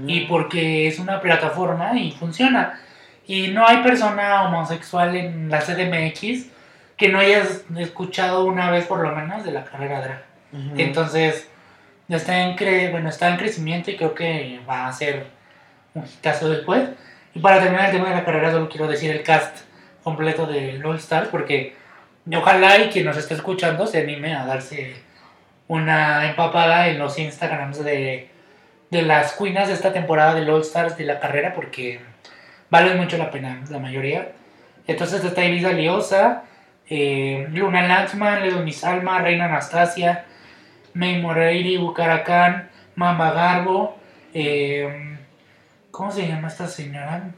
y porque es una plataforma y funciona. Y no hay persona homosexual en la CDMX que no hayas escuchado una vez por lo menos de la carrera drag. Ujú. Entonces, está en, cre bueno, está en crecimiento y creo que va a ser un hitazo después. Y para terminar el tema de la carrera, solo quiero decir el cast completo de All Stars, porque ojalá y quien nos esté escuchando se anime a darse una empapada en los Instagrams de, de las queens de esta temporada del All Stars de la carrera, porque valen mucho la pena, la mayoría. Entonces está Ibiza Liosa, eh, Luna Lanzman, Leonis Salma, Reina Anastasia, May Moreiri, Bucaracán, Mamba Garbo, eh, ¿cómo se llama esta señora?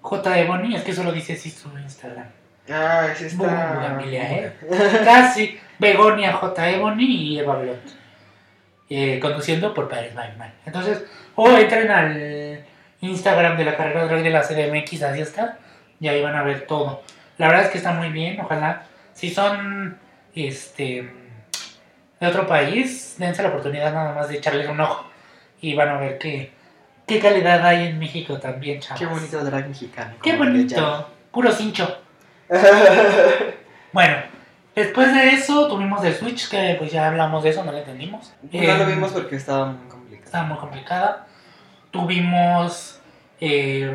J. Ebony, es que solo dice así su Instagram. Ah. Buh, Emilia, ¿eh? [laughs] Casi, Begonia J. Ebony y Eva Blot. Eh, conduciendo por Paris Bachman. Entonces, o entren al Instagram de la carrera drag de la CDMX, así está, y ahí van a ver todo. La verdad es que está muy bien, ojalá. Si son este de otro país, dense la oportunidad nada más de echarles un ojo y van a ver qué, qué calidad hay en México también, chavos. Qué bonito drag mexicano. Qué bonito, puro cincho. [laughs] Bueno, después de eso tuvimos el Switch, que pues ya hablamos de eso, no lo entendimos. no lo Eh, vimos porque estaba muy complicado. Estaba muy complicada. Tuvimos eh,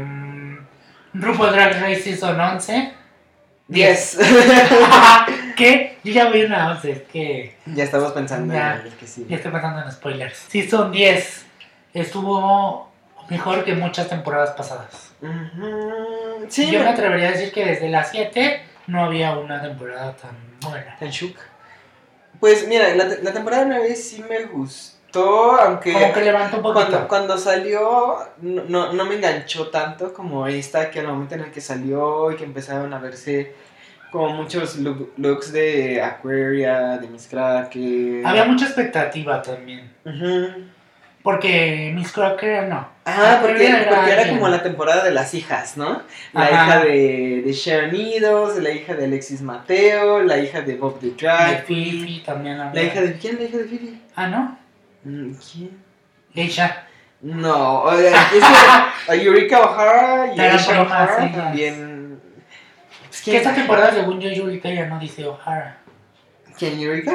RuPaul Drag Race Season 11. 10. [laughs] que yo ya voy a una 11, es que ya estamos pensando Ya. en el que sí. ya estoy pensando en spoilers. Season 10 estuvo mejor que muchas temporadas pasadas. Sí, yo me atrevería a decir que desde las 7 no había una temporada tan buena. Tan shook. Pues mira, la, la temporada 9 sí me gustó. aunque Como que levanta un poquito. cuando, cuando salió no, no, no me enganchó tanto como esta, que al momento en el que salió y que empezaron a verse como muchos look- looks de Aquaria, de Miss Cracker. Había mucha expectativa también. Ujú. Porque Miss Crocker no. Ah, porque, Aquaria porque era como la temporada de las hijas, ¿no? La Ajá. hija de, de Sharon Needles, la hija de Alexis Mateo, la hija de Bob the De Drag, Fifi también había. la hija de... ¿Quién? ¿La hija de Phoebe? Ah, ¿no? Mm, ¿Quién? Ella. No, o sea, es Eureka [laughs] O'Hara y Aisha O'Hara también. Pues, Que ¿quién, esta temporada, según yo, Yurika ya no dice O'Hara. ¿Quién, Eureka?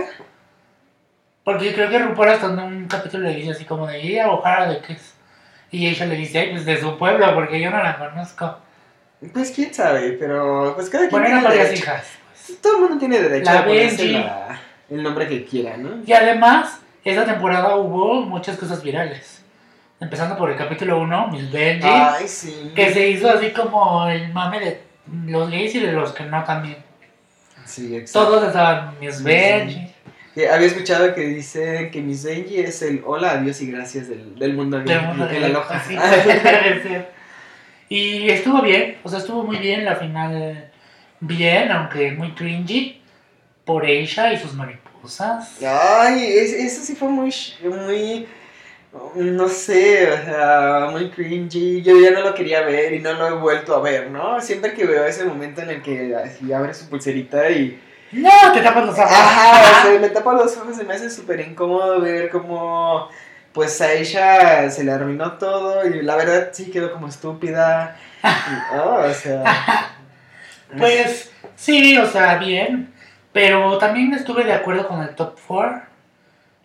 Porque creo que RuPaul hasta en un capítulo le dice así como de ella O'Hara de qué es. Y ella le dice, ay, pues de su pueblo, porque yo no la conozco. Pues quién sabe, pero pues cada quien eran tiene varias hijas. Todo el mundo tiene derecho La a ponerse la- el nombre que quiera, ¿no? Y además, esa temporada hubo muchas cosas virales. Empezando por el capítulo 1, Miss Benji, Ay, sí. que se hizo así como el mame de los gays y de los que no también. Sí, exacto. Todos estaban Miss Benji, Que había escuchado que dice que Miss Benji es el hola, adiós y gracias del, del mundo. Así [laughs] debe ser. Y estuvo bien, o sea, estuvo muy bien la final. Bien, aunque muy cringy. Por ella y sus mariposas. Ay, es- eso sí fue muy, muy, no sé, o sea, muy cringy. Yo ya no lo quería ver y no lo he vuelto a ver, ¿no? Siempre que veo ese momento en el que así abre su pulserita y... No, te tapas los ojos. Ajá, o sea, me tapa los ojos, se me hace súper incómodo ver cómo, pues a ella se le arruinó todo y la verdad sí quedó como estúpida. Y, oh, o sea... [laughs] Pues sí, o sea, bien. Pero también estuve de acuerdo con el top 4.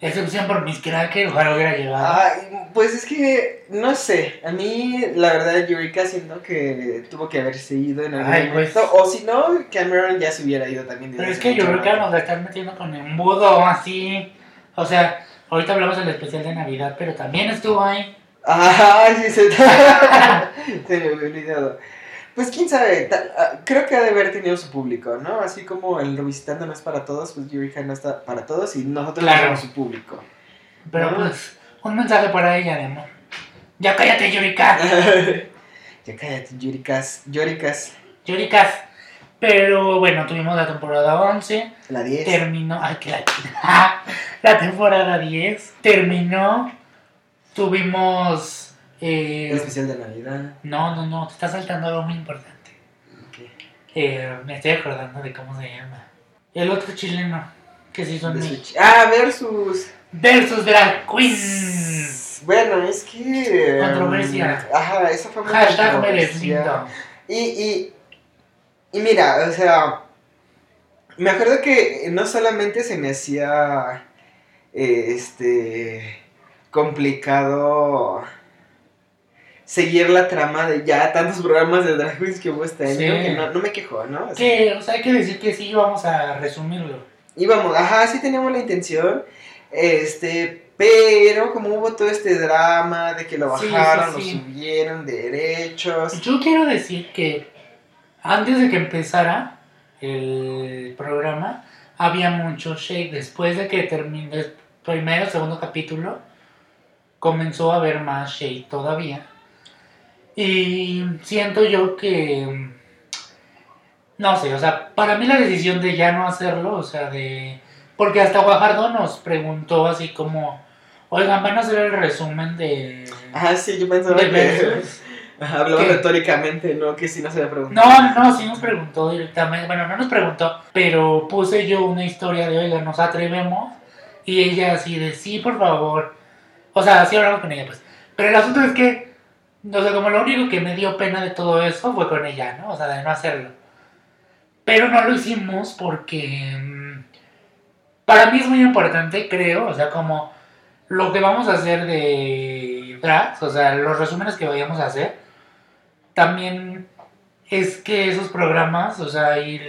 Excepción por mis que ojalá hubiera llegado. Ay, pues es que, no sé, a mí la verdad Eureka siento que tuvo que haberse ido en algún Ay, pues. momento, o si no, Cameron ya se hubiera ido también. Pero es que rato. nos la están metiendo con embudo así. O sea, ahorita hablamos del especial de Navidad, pero también estuvo ahí. Ay, sí, se, [laughs] se me había olvidado. Pues quién sabe, ah, creo que ha de haber tenido su público, ¿no? Así como el revisitando no es para todos, pues Eureka no está para todos y nosotros no Claro. somos su público. Pero pues, un mensaje para ella de amor. Ya cállate, Yurika. [laughs] ya cállate, Yuricas, Yoricas, Yurikas. Pero bueno, tuvimos la temporada 11. la 10. Terminó. Ay, que la. [laughs] la temporada 10. Terminó. Tuvimos. Eh, El especial de Navidad. no, no, no. Te está saltando algo muy importante. Ok. Eh, me estoy acordando de cómo se llama. El otro chileno que se hizo en México. Ah, versus. Versus Drag Queens. Bueno, es que. Controversia. um, Ajá, esa fue muy Hashtag controversia. merecido. Y, y, y mira, o sea. Me acuerdo que no solamente se me hacía. eh, Este. Complicado. Seguir la trama de ya tantos programas de Drag Queens que hubo este año. Sí. Que no, no me quejó, ¿no? O Que, o sea, hay que decir que sí, vamos a resumirlo. Íbamos, ajá, sí teníamos la intención, este, pero como hubo todo este drama de que lo bajaron, sí, sí. lo subieron, derechos. Yo quiero decir que antes de que empezara el programa, había mucho shade. Después de que terminó el primero, segundo capítulo, comenzó a haber más shade todavía. Y siento yo que. No sé, o sea, para mí la decisión de ya no hacerlo, o sea, de. Porque hasta Guajardo nos preguntó así como. Oigan, van a hacer el resumen de. Ajá, sí, yo pensaba de que Versus?" ajá, [laughs] hablaba retóricamente, ¿no? Que si no se había preguntado. No, no, sí nos preguntó directamente. Bueno, no nos preguntó, pero puse yo una historia de, oiga, nos atrevemos. Y ella así de, sí, por favor. O sea, sí hablamos con ella, pues. Pero el asunto es que, o sea, como lo único que me dio pena de todo eso fue con ella, ¿no? O sea, de no hacerlo. Pero no lo hicimos porque mm, para mí es muy importante, creo, o sea, como lo que vamos a hacer de drags, o sea, los resúmenes que vayamos a hacer, también es que esos programas, o sea, y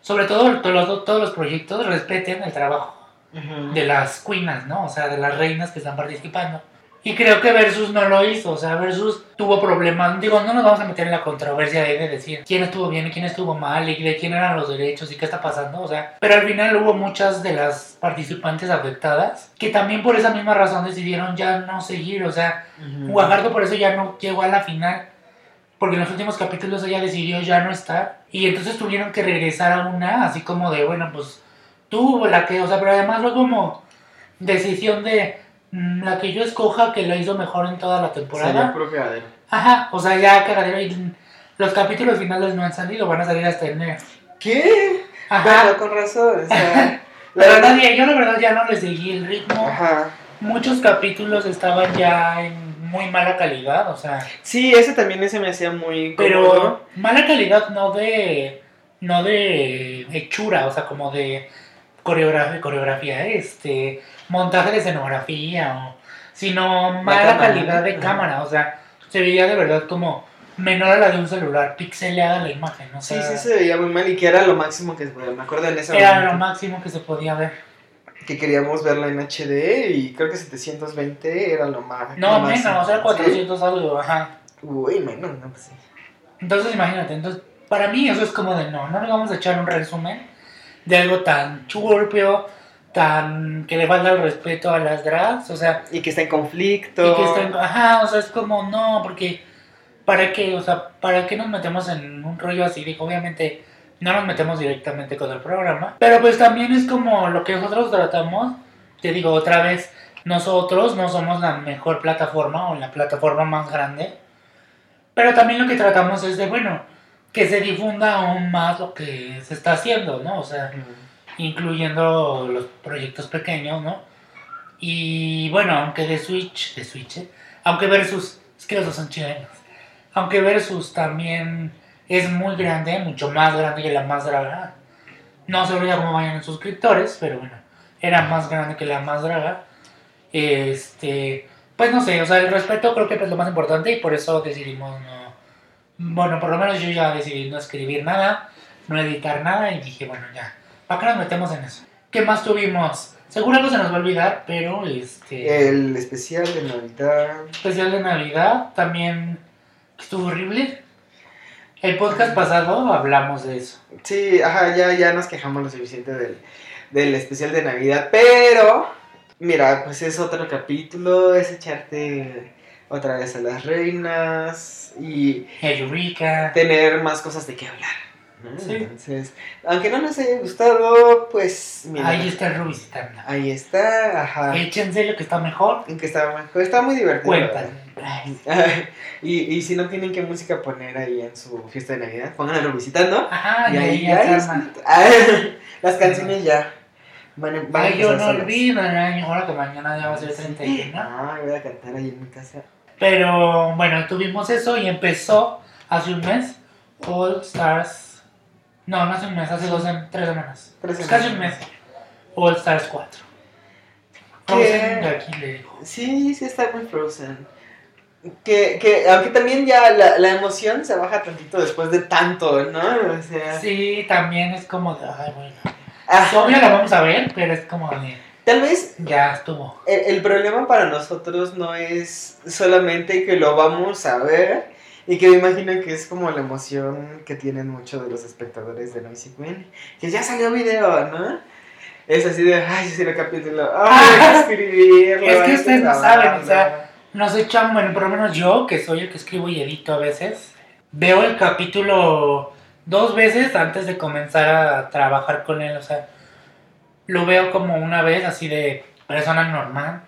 sobre todo todos los, todos los proyectos respeten el trabajo Ujú. de las queenas, ¿no? O sea, de las reinas que están participando. Y creo que Versus no lo hizo, o sea, Versus tuvo problemas. Digo, no nos vamos a meter en la controversia de, de decir quién estuvo bien y quién estuvo mal y de quién eran los derechos y qué está pasando, o sea, pero al final hubo muchas de las participantes afectadas que también por esa misma razón decidieron ya no seguir, o sea, Guajardo por eso ya no llegó a la final, porque en los últimos capítulos ella decidió ya no estar y entonces tuvieron que regresar a una, así como de, bueno, pues tú la que, o sea, pero además fue como decisión de la que yo escoja que lo hizo mejor en toda la temporada. Puro cagadero. Ajá, o sea, ya cagadero. Y los capítulos finales no han salido, van a salir hasta enero. ¿Qué? Ajá. Bueno, con razón, o sea... [laughs] La verdad, ya- yo la verdad ya no le seguí el ritmo. Ajá. Muchos capítulos estaban ya en muy mala calidad, o sea, Sí, ese también ese me hacía muy pero mala calidad no de no de hechura, o sea, como de coreografía, coreografía este, montaje de escenografía, o, sino mala cámara. calidad de cámara, o sea, se veía de verdad como menor a la de un celular, pixeleada la imagen, o Sí, sea, sí se veía muy mal y que era lo máximo que me acuerdo en ese era lo momento máximo que se podía ver. que queríamos verla en HD y creo que 720 era lo más No, lo menos, máximo. era 400 algo, ajá. Sí. Uy, menos, no pues sí. Entonces imagínate, entonces para mí eso es como de no, no le vamos a echar un resumen de algo tan churpio, tan que le falta el respeto a las drags, o sea, Y que está en conflicto. y que estén, ajá, o sea, es como no, porque para qué, o sea, para qué nos metemos en un rollo así, digo, obviamente no nos metemos directamente con el programa, pero pues también es como lo que nosotros tratamos, te digo otra vez, nosotros no somos la mejor plataforma o la plataforma más grande, pero también lo que tratamos es de, bueno, que se difunda aún más lo que se está haciendo, ¿no? O sea, incluyendo los proyectos pequeños, ¿no? Y bueno, aunque de Switch, de Switch, ¿eh? aunque Versus, es que los dos son chilenos, aunque Versus también es muy grande, mucho más grande que la más draga, no ahorita cómo vayan suscriptores, pero bueno, era más grande que la más draga, este, pues no sé, o sea, el respeto creo que es lo más importante y por eso decidimos no, bueno, por lo menos yo ya decidí no escribir nada, no editar nada y dije, bueno, ya, ¿para qué nos metemos en eso? ¿Qué más tuvimos? Seguro algo se nos va a olvidar, pero este El especial de Navidad. especial de Navidad también estuvo horrible. El podcast pasado hablamos de eso. Sí, ajá, ya, ya nos quejamos lo suficiente del, del especial de Navidad, pero mira, pues es otro capítulo, es echarte otra vez a las reinas y Eureka. tener más cosas de qué hablar. Entonces, aunque no nos haya gustado, pues mira, Ahí está el ahí está, ajá. Échense lo que está mejor. En que está, está muy divertido. Cuentan. [laughs] y, y si no tienen qué música poner ahí en su fiesta de Navidad, pónganlo visitando. Ajá, y ahí ya ya es-. [laughs] Ah, las canciones ya van, van Ay, yo no olvido ahora que mañana ya va a ser 31. Ay, voy a cantar ahí en mi casa. Pero bueno, tuvimos eso y empezó hace un mes All Stars. No, no hace un mes, hace dos, tres semanas. Tres Es casi un mes. semanas. All Stars 4. ¿Qué? Frozen de aquí le digo. Sí, sí está muy frozen. Que, que aunque también ya la, la emoción se baja tantito después de tanto, ¿no? O sea, Sí, también es como de. Ay, bueno. ah, Obvio la vamos a ver, pero es como de. tal vez Ya estuvo. el, el problema para nosotros no es solamente que lo vamos a ver y que me imagino que es como la emoción que tienen muchos de los espectadores de Noisy Queen, que ya salió video, ¿no? Es así de, ay, sí, el capítulo, ay, escribirlo. [laughs] Es que ustedes no grabarlo". saben, o sea, Nos echamos, bueno, por lo menos yo, que soy el que escribo y edito a veces, veo el capítulo dos veces antes de comenzar a trabajar con él, o sea, lo veo como una vez así de persona normal,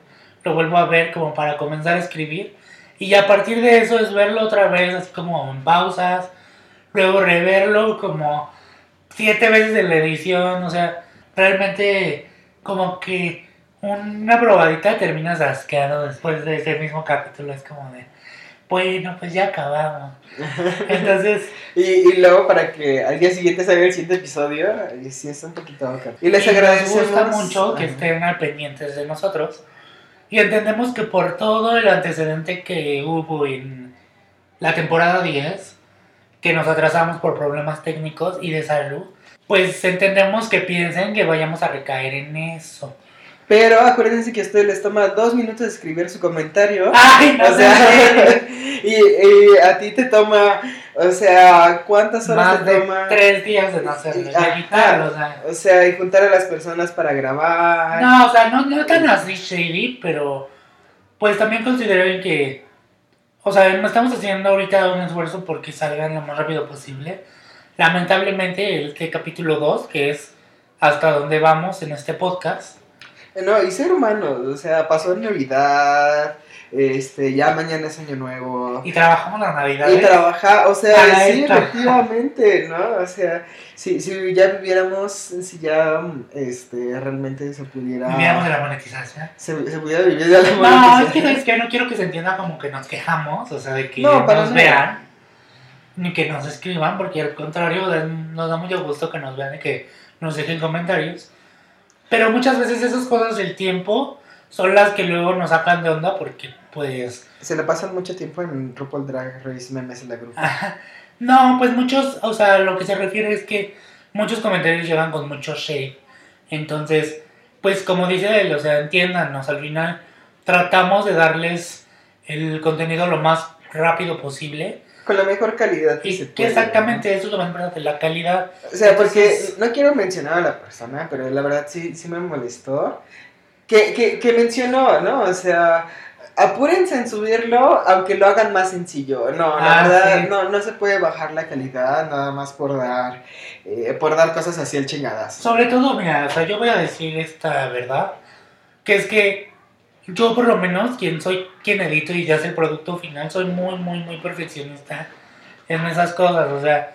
lo vuelvo a ver como para comenzar a escribir y a partir de eso es verlo otra vez así como en pausas, luego reverlo como siete veces en la edición, o sea, realmente como que una probadita terminas asqueado después de ese mismo capítulo, es como de, bueno, pues ya acabamos. [laughs] Entonces, Y, y luego para que al día siguiente salga el siguiente episodio, y sí es un poquito. Y les y agradecemos. Nos gusta mucho que estén al pendientes de nosotros. Y entendemos que por todo el antecedente que hubo en la temporada 10, que nos atrasamos por problemas técnicos y de salud, pues entendemos que piensen que vayamos a recaer en eso. Pero acuérdense que a ustedes les toma dos minutos escribir su comentario. Ay, no O sea, [laughs] y, y a ti te toma, o sea, ¿cuántas horas más te de toma? tres días de no hacerlo, de Ajá. editarlo, o sea. O sea, y juntar a las personas para grabar. No, o sea, no, no tan así shady, pero pues también consideren que, o sea, estamos haciendo ahorita un esfuerzo porque salgan lo más rápido posible. Lamentablemente, este capítulo 2, que es hasta donde vamos en este podcast, No, y ser humano, o sea, pasó Navidad, este, ya mañana es Año Nuevo. y trabajamos la Navidad. Y trabajar, o sea, sí, efectivamente, ¿no? O sea, si, si ya viviéramos, si ya este, realmente se pudiera... Vivíamos de la monetización. Se, se pudiera vivir de la No, es monetización. que, ¿sabes qué? no quiero que se entienda como que nos quejamos, o sea, de que No, para nos vean, ni que nos escriban, porque al contrario, nos da mucho gusto que nos vean y que nos dejen comentarios. Pero muchas veces esas cosas del tiempo son las que luego nos sacan de onda porque, pues, Se le pasan mucho tiempo en RuPaul Drag Race memes en la grupo. Ajá. No, pues muchos, o sea, lo que se refiere es que muchos comentarios llegan con mucho shade. Entonces, pues como dice él, o sea, entiéndanos, al final tratamos de darles el contenido lo más rápido posible. Con la mejor calidad que Y se que puede. exactamente eso es lo más importante, la calidad. O sea, porque no quiero mencionar a la persona, pero la verdad sí, sí me molestó. Que, que, que mencionó, ¿no? O sea, apúrense en subirlo, aunque lo hagan más sencillo. No, la Ah, verdad, sí. no, no se puede bajar la calidad nada más por dar, eh, por dar cosas así al chingadas. Sobre todo, mira, o sea, yo voy a decir esta verdad, que es que yo por lo menos, quien soy quien edito y ya hace el producto final, soy muy, muy, muy perfeccionista en esas cosas. O sea,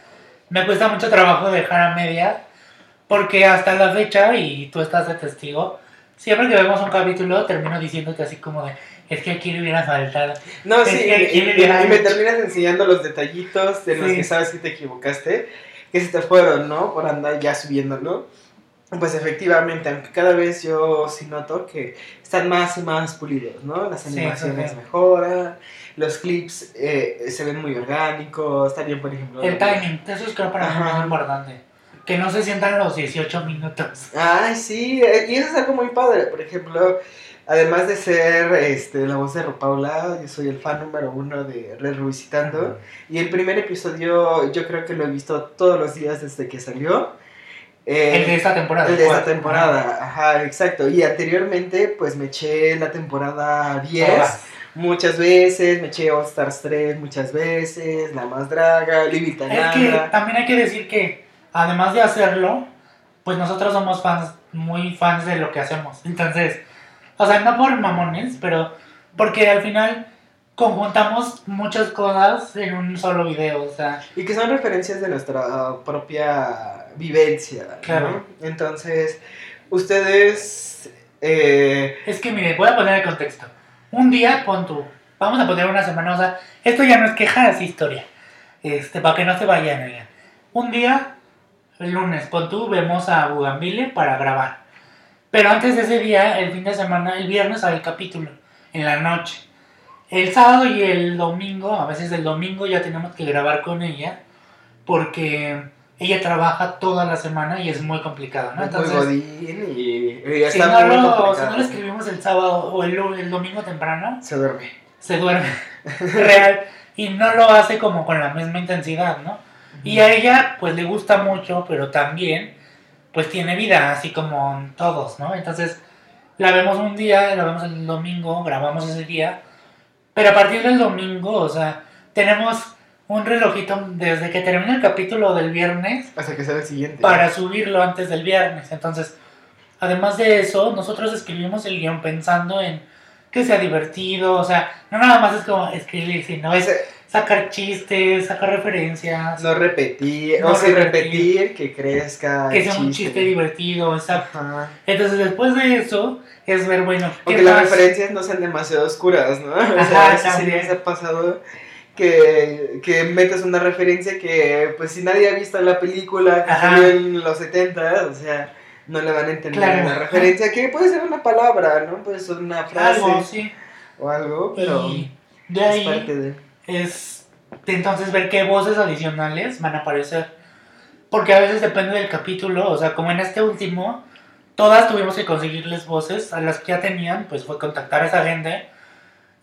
me cuesta mucho trabajo dejar a media, porque hasta la fecha, y tú estás de testigo, siempre que vemos un capítulo termino diciéndote así como de, es que aquí le hubiera faltado. No, Es sí, que y, hubiera y me terminas enseñando los detallitos de los Sí. que sabes que te equivocaste, que se te fueron, ¿no? Por andar ya subiéndolo. Pues efectivamente, aunque cada vez yo sí noto que están más y más pulidos, ¿no? Las animaciones sí, mejoran, los clips eh, se ven muy orgánicos, también por ejemplo... El timing, eso es creo para mí Ajá. muy importante. Que no se sientan los 18 minutos. Ay, sí, eh, y eso es algo muy padre. Por ejemplo, además de ser este, la voz de Ropaula, yo soy el fan número uno de Red Revisitando. Y el primer episodio yo creo que lo he visto todos los días desde que salió. Eh, El de esta temporada. el de esta temporada, ajá, exacto. Y anteriormente pues me eché la temporada 10 Todas. muchas veces, me eché All Stars 3 muchas veces, La Más Draga, Livita Es que también hay que decir que, además de hacerlo, pues nosotros somos fans, muy fans de lo que hacemos. Entonces, o sea, no por mamones, pero porque al final conjuntamos muchas cosas en un solo video. O sea, Y que son referencias de nuestra propia vivencia. ¿no? Claro. Entonces, ustedes... eh, es que mire, voy a poner el contexto. Un día, pon tú, vamos a poner una semana, o sea, esto ya no es queja, es historia. Este, para que no se vayan, oigan. Un día, el lunes, pon tú, vemos a Bugambile para grabar. Pero antes de ese día, el fin de semana, el viernes el capítulo, en la noche. El sábado y el domingo, a veces el domingo ya tenemos que grabar con ella, porque ella trabaja toda la semana y es muy complicado, ¿no? Entonces, y, y si está no, muy lo, si no lo escribimos el sábado o el, el domingo temprano, Se duerme. se duerme [laughs] real y no lo hace como con la misma intensidad, ¿no? Y a ella pues le gusta mucho, pero también pues tiene vida, así como todos, ¿no? Entonces la vemos un día, la vemos el domingo, grabamos ese día, pero a partir del domingo, o sea, tenemos un relojito desde que termina el capítulo del viernes Hasta que sea el siguiente. para subirlo antes del viernes. Entonces, además de eso, nosotros escribimos el guion pensando en que sea divertido, o sea, no nada más es como escribir, sino es sacar chistes, sacar referencias, no repetir, No o sí repetir. repetir, que crezca. que el sea un chiste divertido, exacto. Ajá. Entonces, después de eso, es ver, bueno, ¿qué Aunque las referencias no sean demasiado oscuras, ¿no? [laughs] O sea, eso sí también. les ha pasado que, que metes una referencia que, pues, si nadie ha visto la película que salió en los 70, o sea, no le van a entender Claro. la referencia, que puede ser una palabra, ¿no? Puede ser una frase Algo, sí. o algo, pero Y de es ahí parte de... es entonces ver qué voces adicionales van a aparecer. Porque a veces depende del capítulo, o sea, como en este último, todas tuvimos que conseguirles voces a las que ya tenían, pues fue contactar a esa gente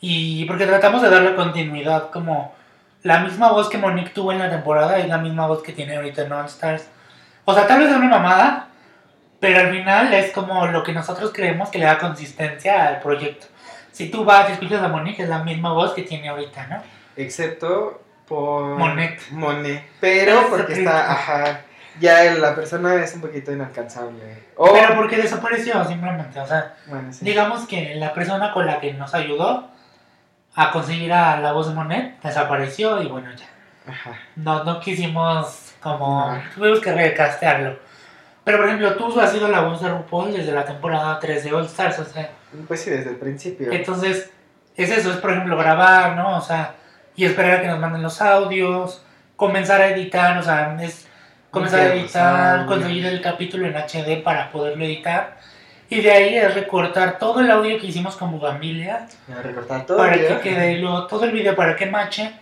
y porque tratamos de darle continuidad como la misma voz que Monique tuvo en la temporada es la misma voz que tiene ahorita en All Stars. O sea, tal vez es una mamada, pero al final es como lo que nosotros creemos que le da consistencia al proyecto. Si tú vas y escuchas a Monique, es la misma voz que tiene ahorita, ¿no? Excepto por... Monet. Monet. Pero porque está, ajá, ya la persona es un poquito inalcanzable. O, Pero porque desapareció simplemente, o sea, bueno, sí. digamos que la persona con la que nos ayudó a conseguir a la voz de Monet desapareció y bueno, ya. Ajá. No, no quisimos como... No. Tuvimos que recastearlo. Pero por ejemplo, tú has sido la voz de RuPaul desde la temporada 3 de All Stars, o sea... Pues sí, desde el principio. Entonces, es eso, es por ejemplo grabar, ¿no? O sea, y esperar a que nos manden los audios, comenzar a editar, o sea, es comenzar a editar, conseguir el capítulo en HD para poderlo editar. Y de ahí es recortar todo el audio que hicimos con Bugambilia Voy a recortar todo. para el que video. quede luego todo el video para que mache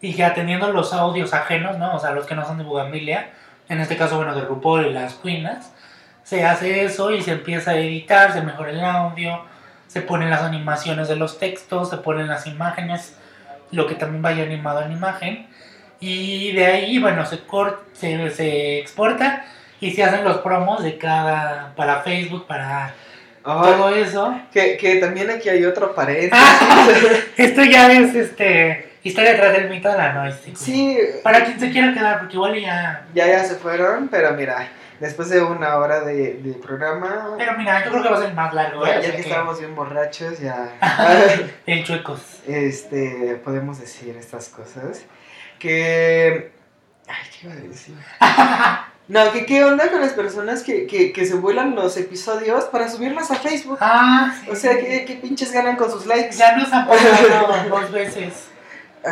y que atendiendo los audios ajenos, ¿no? O sea, los que no son de Bugambilia, en este caso, bueno, de RuPaul y las Queenas, se hace eso y se empieza a editar, se mejora el audio, se ponen las animaciones de los textos, se ponen las imágenes, lo que también vaya animado en imagen, y de ahí, bueno, se, cor- se, se exporta y se hacen los promos de cada, para Facebook, para todo eso. que, que también aquí hay otro paréntesis. Ah, [laughs] esto ya es este historia detrás del mito de la noise. sí, Para quien se quiera quedar, porque igual ya. ya ya se fueron, pero mira, después de una hora de, de programa, Pero mira, yo creo que va a ser más largo. ¿eh? ya, O ya que- estábamos bien borrachos, ya [laughs] En chuecos. este, podemos decir estas cosas. Que... Ay, ¿qué iba a decir? [laughs] No, que qué onda con las personas que, que, que se vuelan los episodios para subirlos a Facebook. Ah, sí. O sea, ¿qué, qué pinches ganan con sus likes? Ya nos han pasado [laughs] dos veces.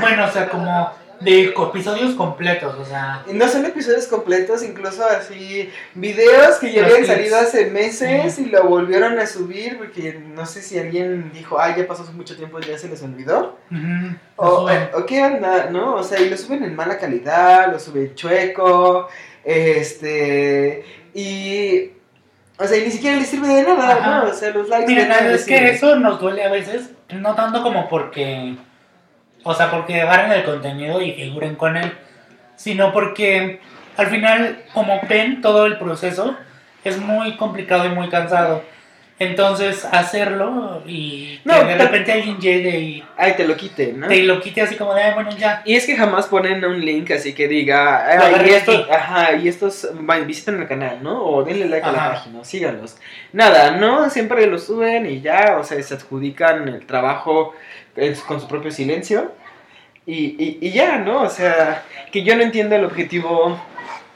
Bueno, o sea, como de episodios completos, o sea. No son episodios completos, incluso así videos que ya habían salido hace meses Sí. y lo volvieron a subir porque no sé si alguien dijo, ay, ya pasó hace mucho tiempo, ya se les olvidó. O, o, qué onda, ¿no? O sea, y lo suben en mala calidad, lo suben chueco, este, y... O sea, y ni siquiera les sirve de nada, Ajá. ¿no? O sea, los likes de Miren, nada es que eso nos duele a veces, no tanto como porque, o sea, porque agarren el contenido y figuren con él, sino porque al final, como ven, todo el proceso es muy complicado y muy cansado. Entonces, hacerlo y que de repente alguien llegue y Ay, te lo quite, ¿no? te lo quite así como de, "Ay, bueno, ya. Y es que jamás ponen un link así que diga, Lo "Ay, agarré y aquí". ajá, y estos, visiten el canal, ¿no? O denle like a la página, síganlos. Nada, ¿no? Siempre lo suben y ya, o sea, se adjudican el trabajo eh, con su propio silencio. Y, y, y ya, ¿no? O sea, que yo no entiendo el objetivo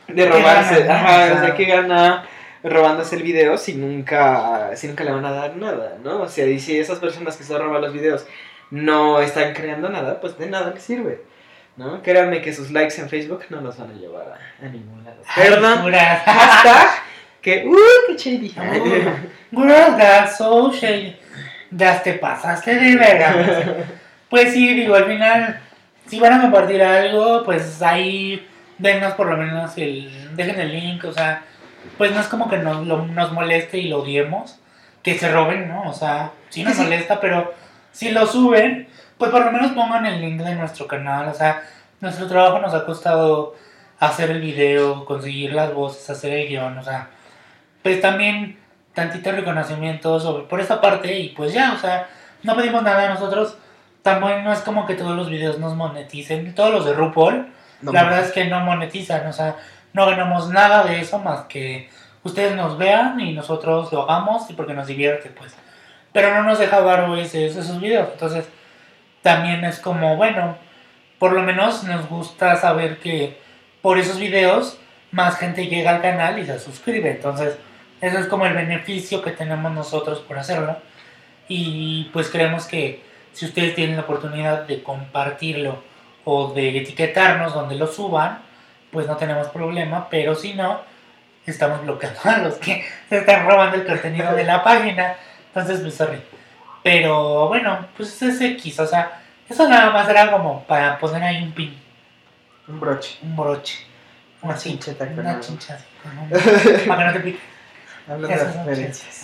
de ¿Qué robarse, ajá, O sea, que gana robándose el video si nunca, si nunca le van a dar nada, ¿no? O sea, y si esas personas que se roban los videos no están creando nada, pues de nada les sirve. ¿No? Créanme que sus likes en Facebook no los van a llevar a, a ningún lado. Perdón, hashtag que, uh, qué shady. Girl, that's so shady. Ya te pasaste de verga. Pues sí, digo, al final, si van a compartir algo, pues ahí denos por lo menos el. Dejen el link, o sea, pues no es como que nos, lo- nos moleste y lo odiemos, que se roben, ¿no? O sea, sí nos molesta, pero si lo suben, pues por lo menos pongan el link de nuestro canal, o sea, nuestro trabajo nos ha costado hacer el video, conseguir las voces, hacer el guion, o sea, pues también tantito reconocimiento sobre, por esa parte y pues ya, o sea, no pedimos nada a nosotros, también no es como que todos los videos nos moneticen, todos los de RuPaul, No, la verdad es que no monetizan, o sea, no ganamos nada de eso más que ustedes nos vean y nosotros lo hagamos y porque nos divierte, pues. Pero no nos deja varo esos videos, entonces también es como, bueno, por lo menos nos gusta saber que por esos videos más gente llega al canal y se suscribe, entonces eso es como el beneficio que tenemos nosotros por hacerlo. Y pues creemos que si ustedes tienen la oportunidad de compartirlo o de etiquetarnos donde lo suban, pues no tenemos problema, pero si no, estamos bloqueando [laughs] a los que se están robando el contenido de la página. Entonces, pues sorry. Pero bueno, pues es X, o sea, eso nada más era como para poner ahí un pin, Un broche. un broche, Una así, chincheta una [laughs] chincha así, para que no te pique. Hablando de Esas son referencias.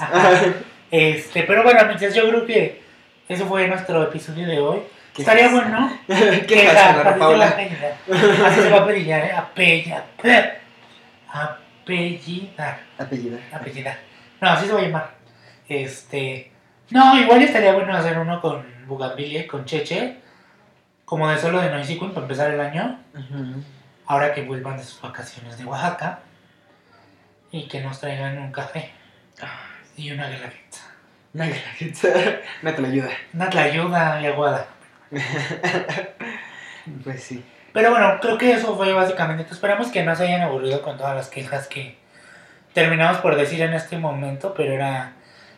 Este, pero bueno, amigos, yo creo que eso fue nuestro episodio de hoy. ¿Qué Estaría bueno. [laughs] ¿Qué que la- Ana así se va a Paula? apellidar. Así se va a apellidar, ¿eh? Apella- pe- Apellidar. Apellido. Apellidar. No, así se va a llamar. Este. No, igual estaría bueno hacer uno con Bugambilia y con Cheche. Como de solo de Noisy Queen para empezar el año. Ahora que vuelvan de sus vacaciones de Oaxaca. Y que nos traigan un café. Y una guelaguetza. Una guelaguetza. [laughs] No te la ayuda. Una tlayuda y aguada. [laughs] Pues sí. Pero bueno, creo que eso fue básicamente. Esperamos que no se hayan aburrido con todas las quejas que terminamos por decir en este momento, pero era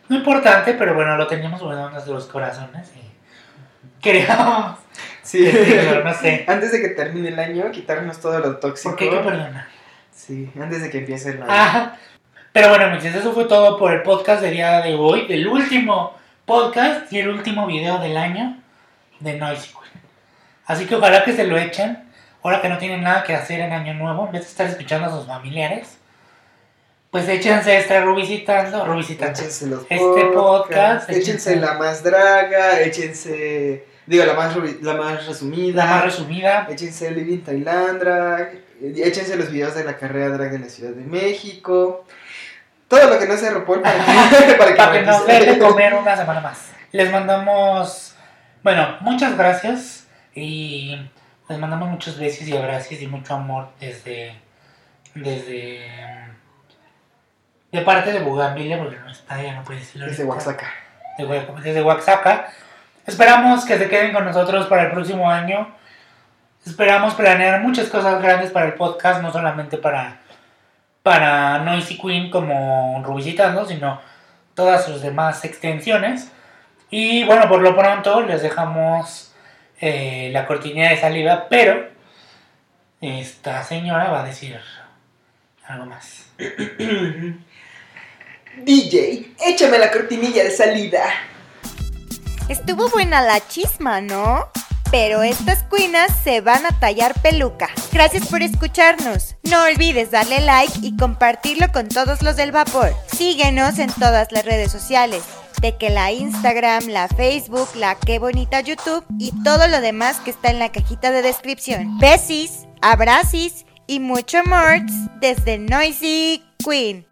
no importante, pero bueno, lo teníamos guardado en nuestros corazones y queríamos Sí. decirlo, no sé. [laughs] Antes de que termine el año, quitarnos todo lo tóxico. ¿Por qué que perdonar? Sí, antes de que empiece el año. Ah, pero bueno, amigos, eso fue todo por el podcast del día de hoy, del último podcast y el último video del año de Noisy Queen. Así que ojalá que se lo echen, ahora que no tienen nada que hacer en Año Nuevo, en vez de estar escuchando a sus familiares, pues échense a estar revisitando, revisitando. Échense los Este podcasts, podcast, Échense échense- la más draga, échense. Digo, la más, la más resumida. La más resumida, Échense Living Thailand Drag. Échense los videos de la carrera drag de la Ciudad de México. Todo lo que no sea RuPaul para que, [laughs] para que para que nos den de comer una semana más. Les mandamos, bueno, muchas gracias y les mandamos muchos besos y abrazos y mucho amor desde, desde, de parte de Bugambilia, porque no está, ya no puede decirlo. Desde. Oaxaca. De Oaxaca- desde Oaxaca. Esperamos que se queden con nosotros para el próximo año. Esperamos planear muchas cosas grandes para el podcast, no solamente para, para Noisy Queen como Rubicitando, sino todas sus demás extensiones. Y bueno, por lo pronto les dejamos eh, la cortinilla de salida, pero esta señora va a decir algo más. [coughs] DJ, échame la cortinilla de salida. Estuvo buena la chisma, ¿no? Pero estas cuinas se van a tallar peluca. Gracias por escucharnos. No olvides darle like y compartirlo con todos los del vapor. Síguenos en todas las redes sociales. De que la Instagram, la Facebook, la qué bonita YouTube y todo lo demás que está en la cajita de descripción. Besis, abracis y mucho more desde Noisy Queen.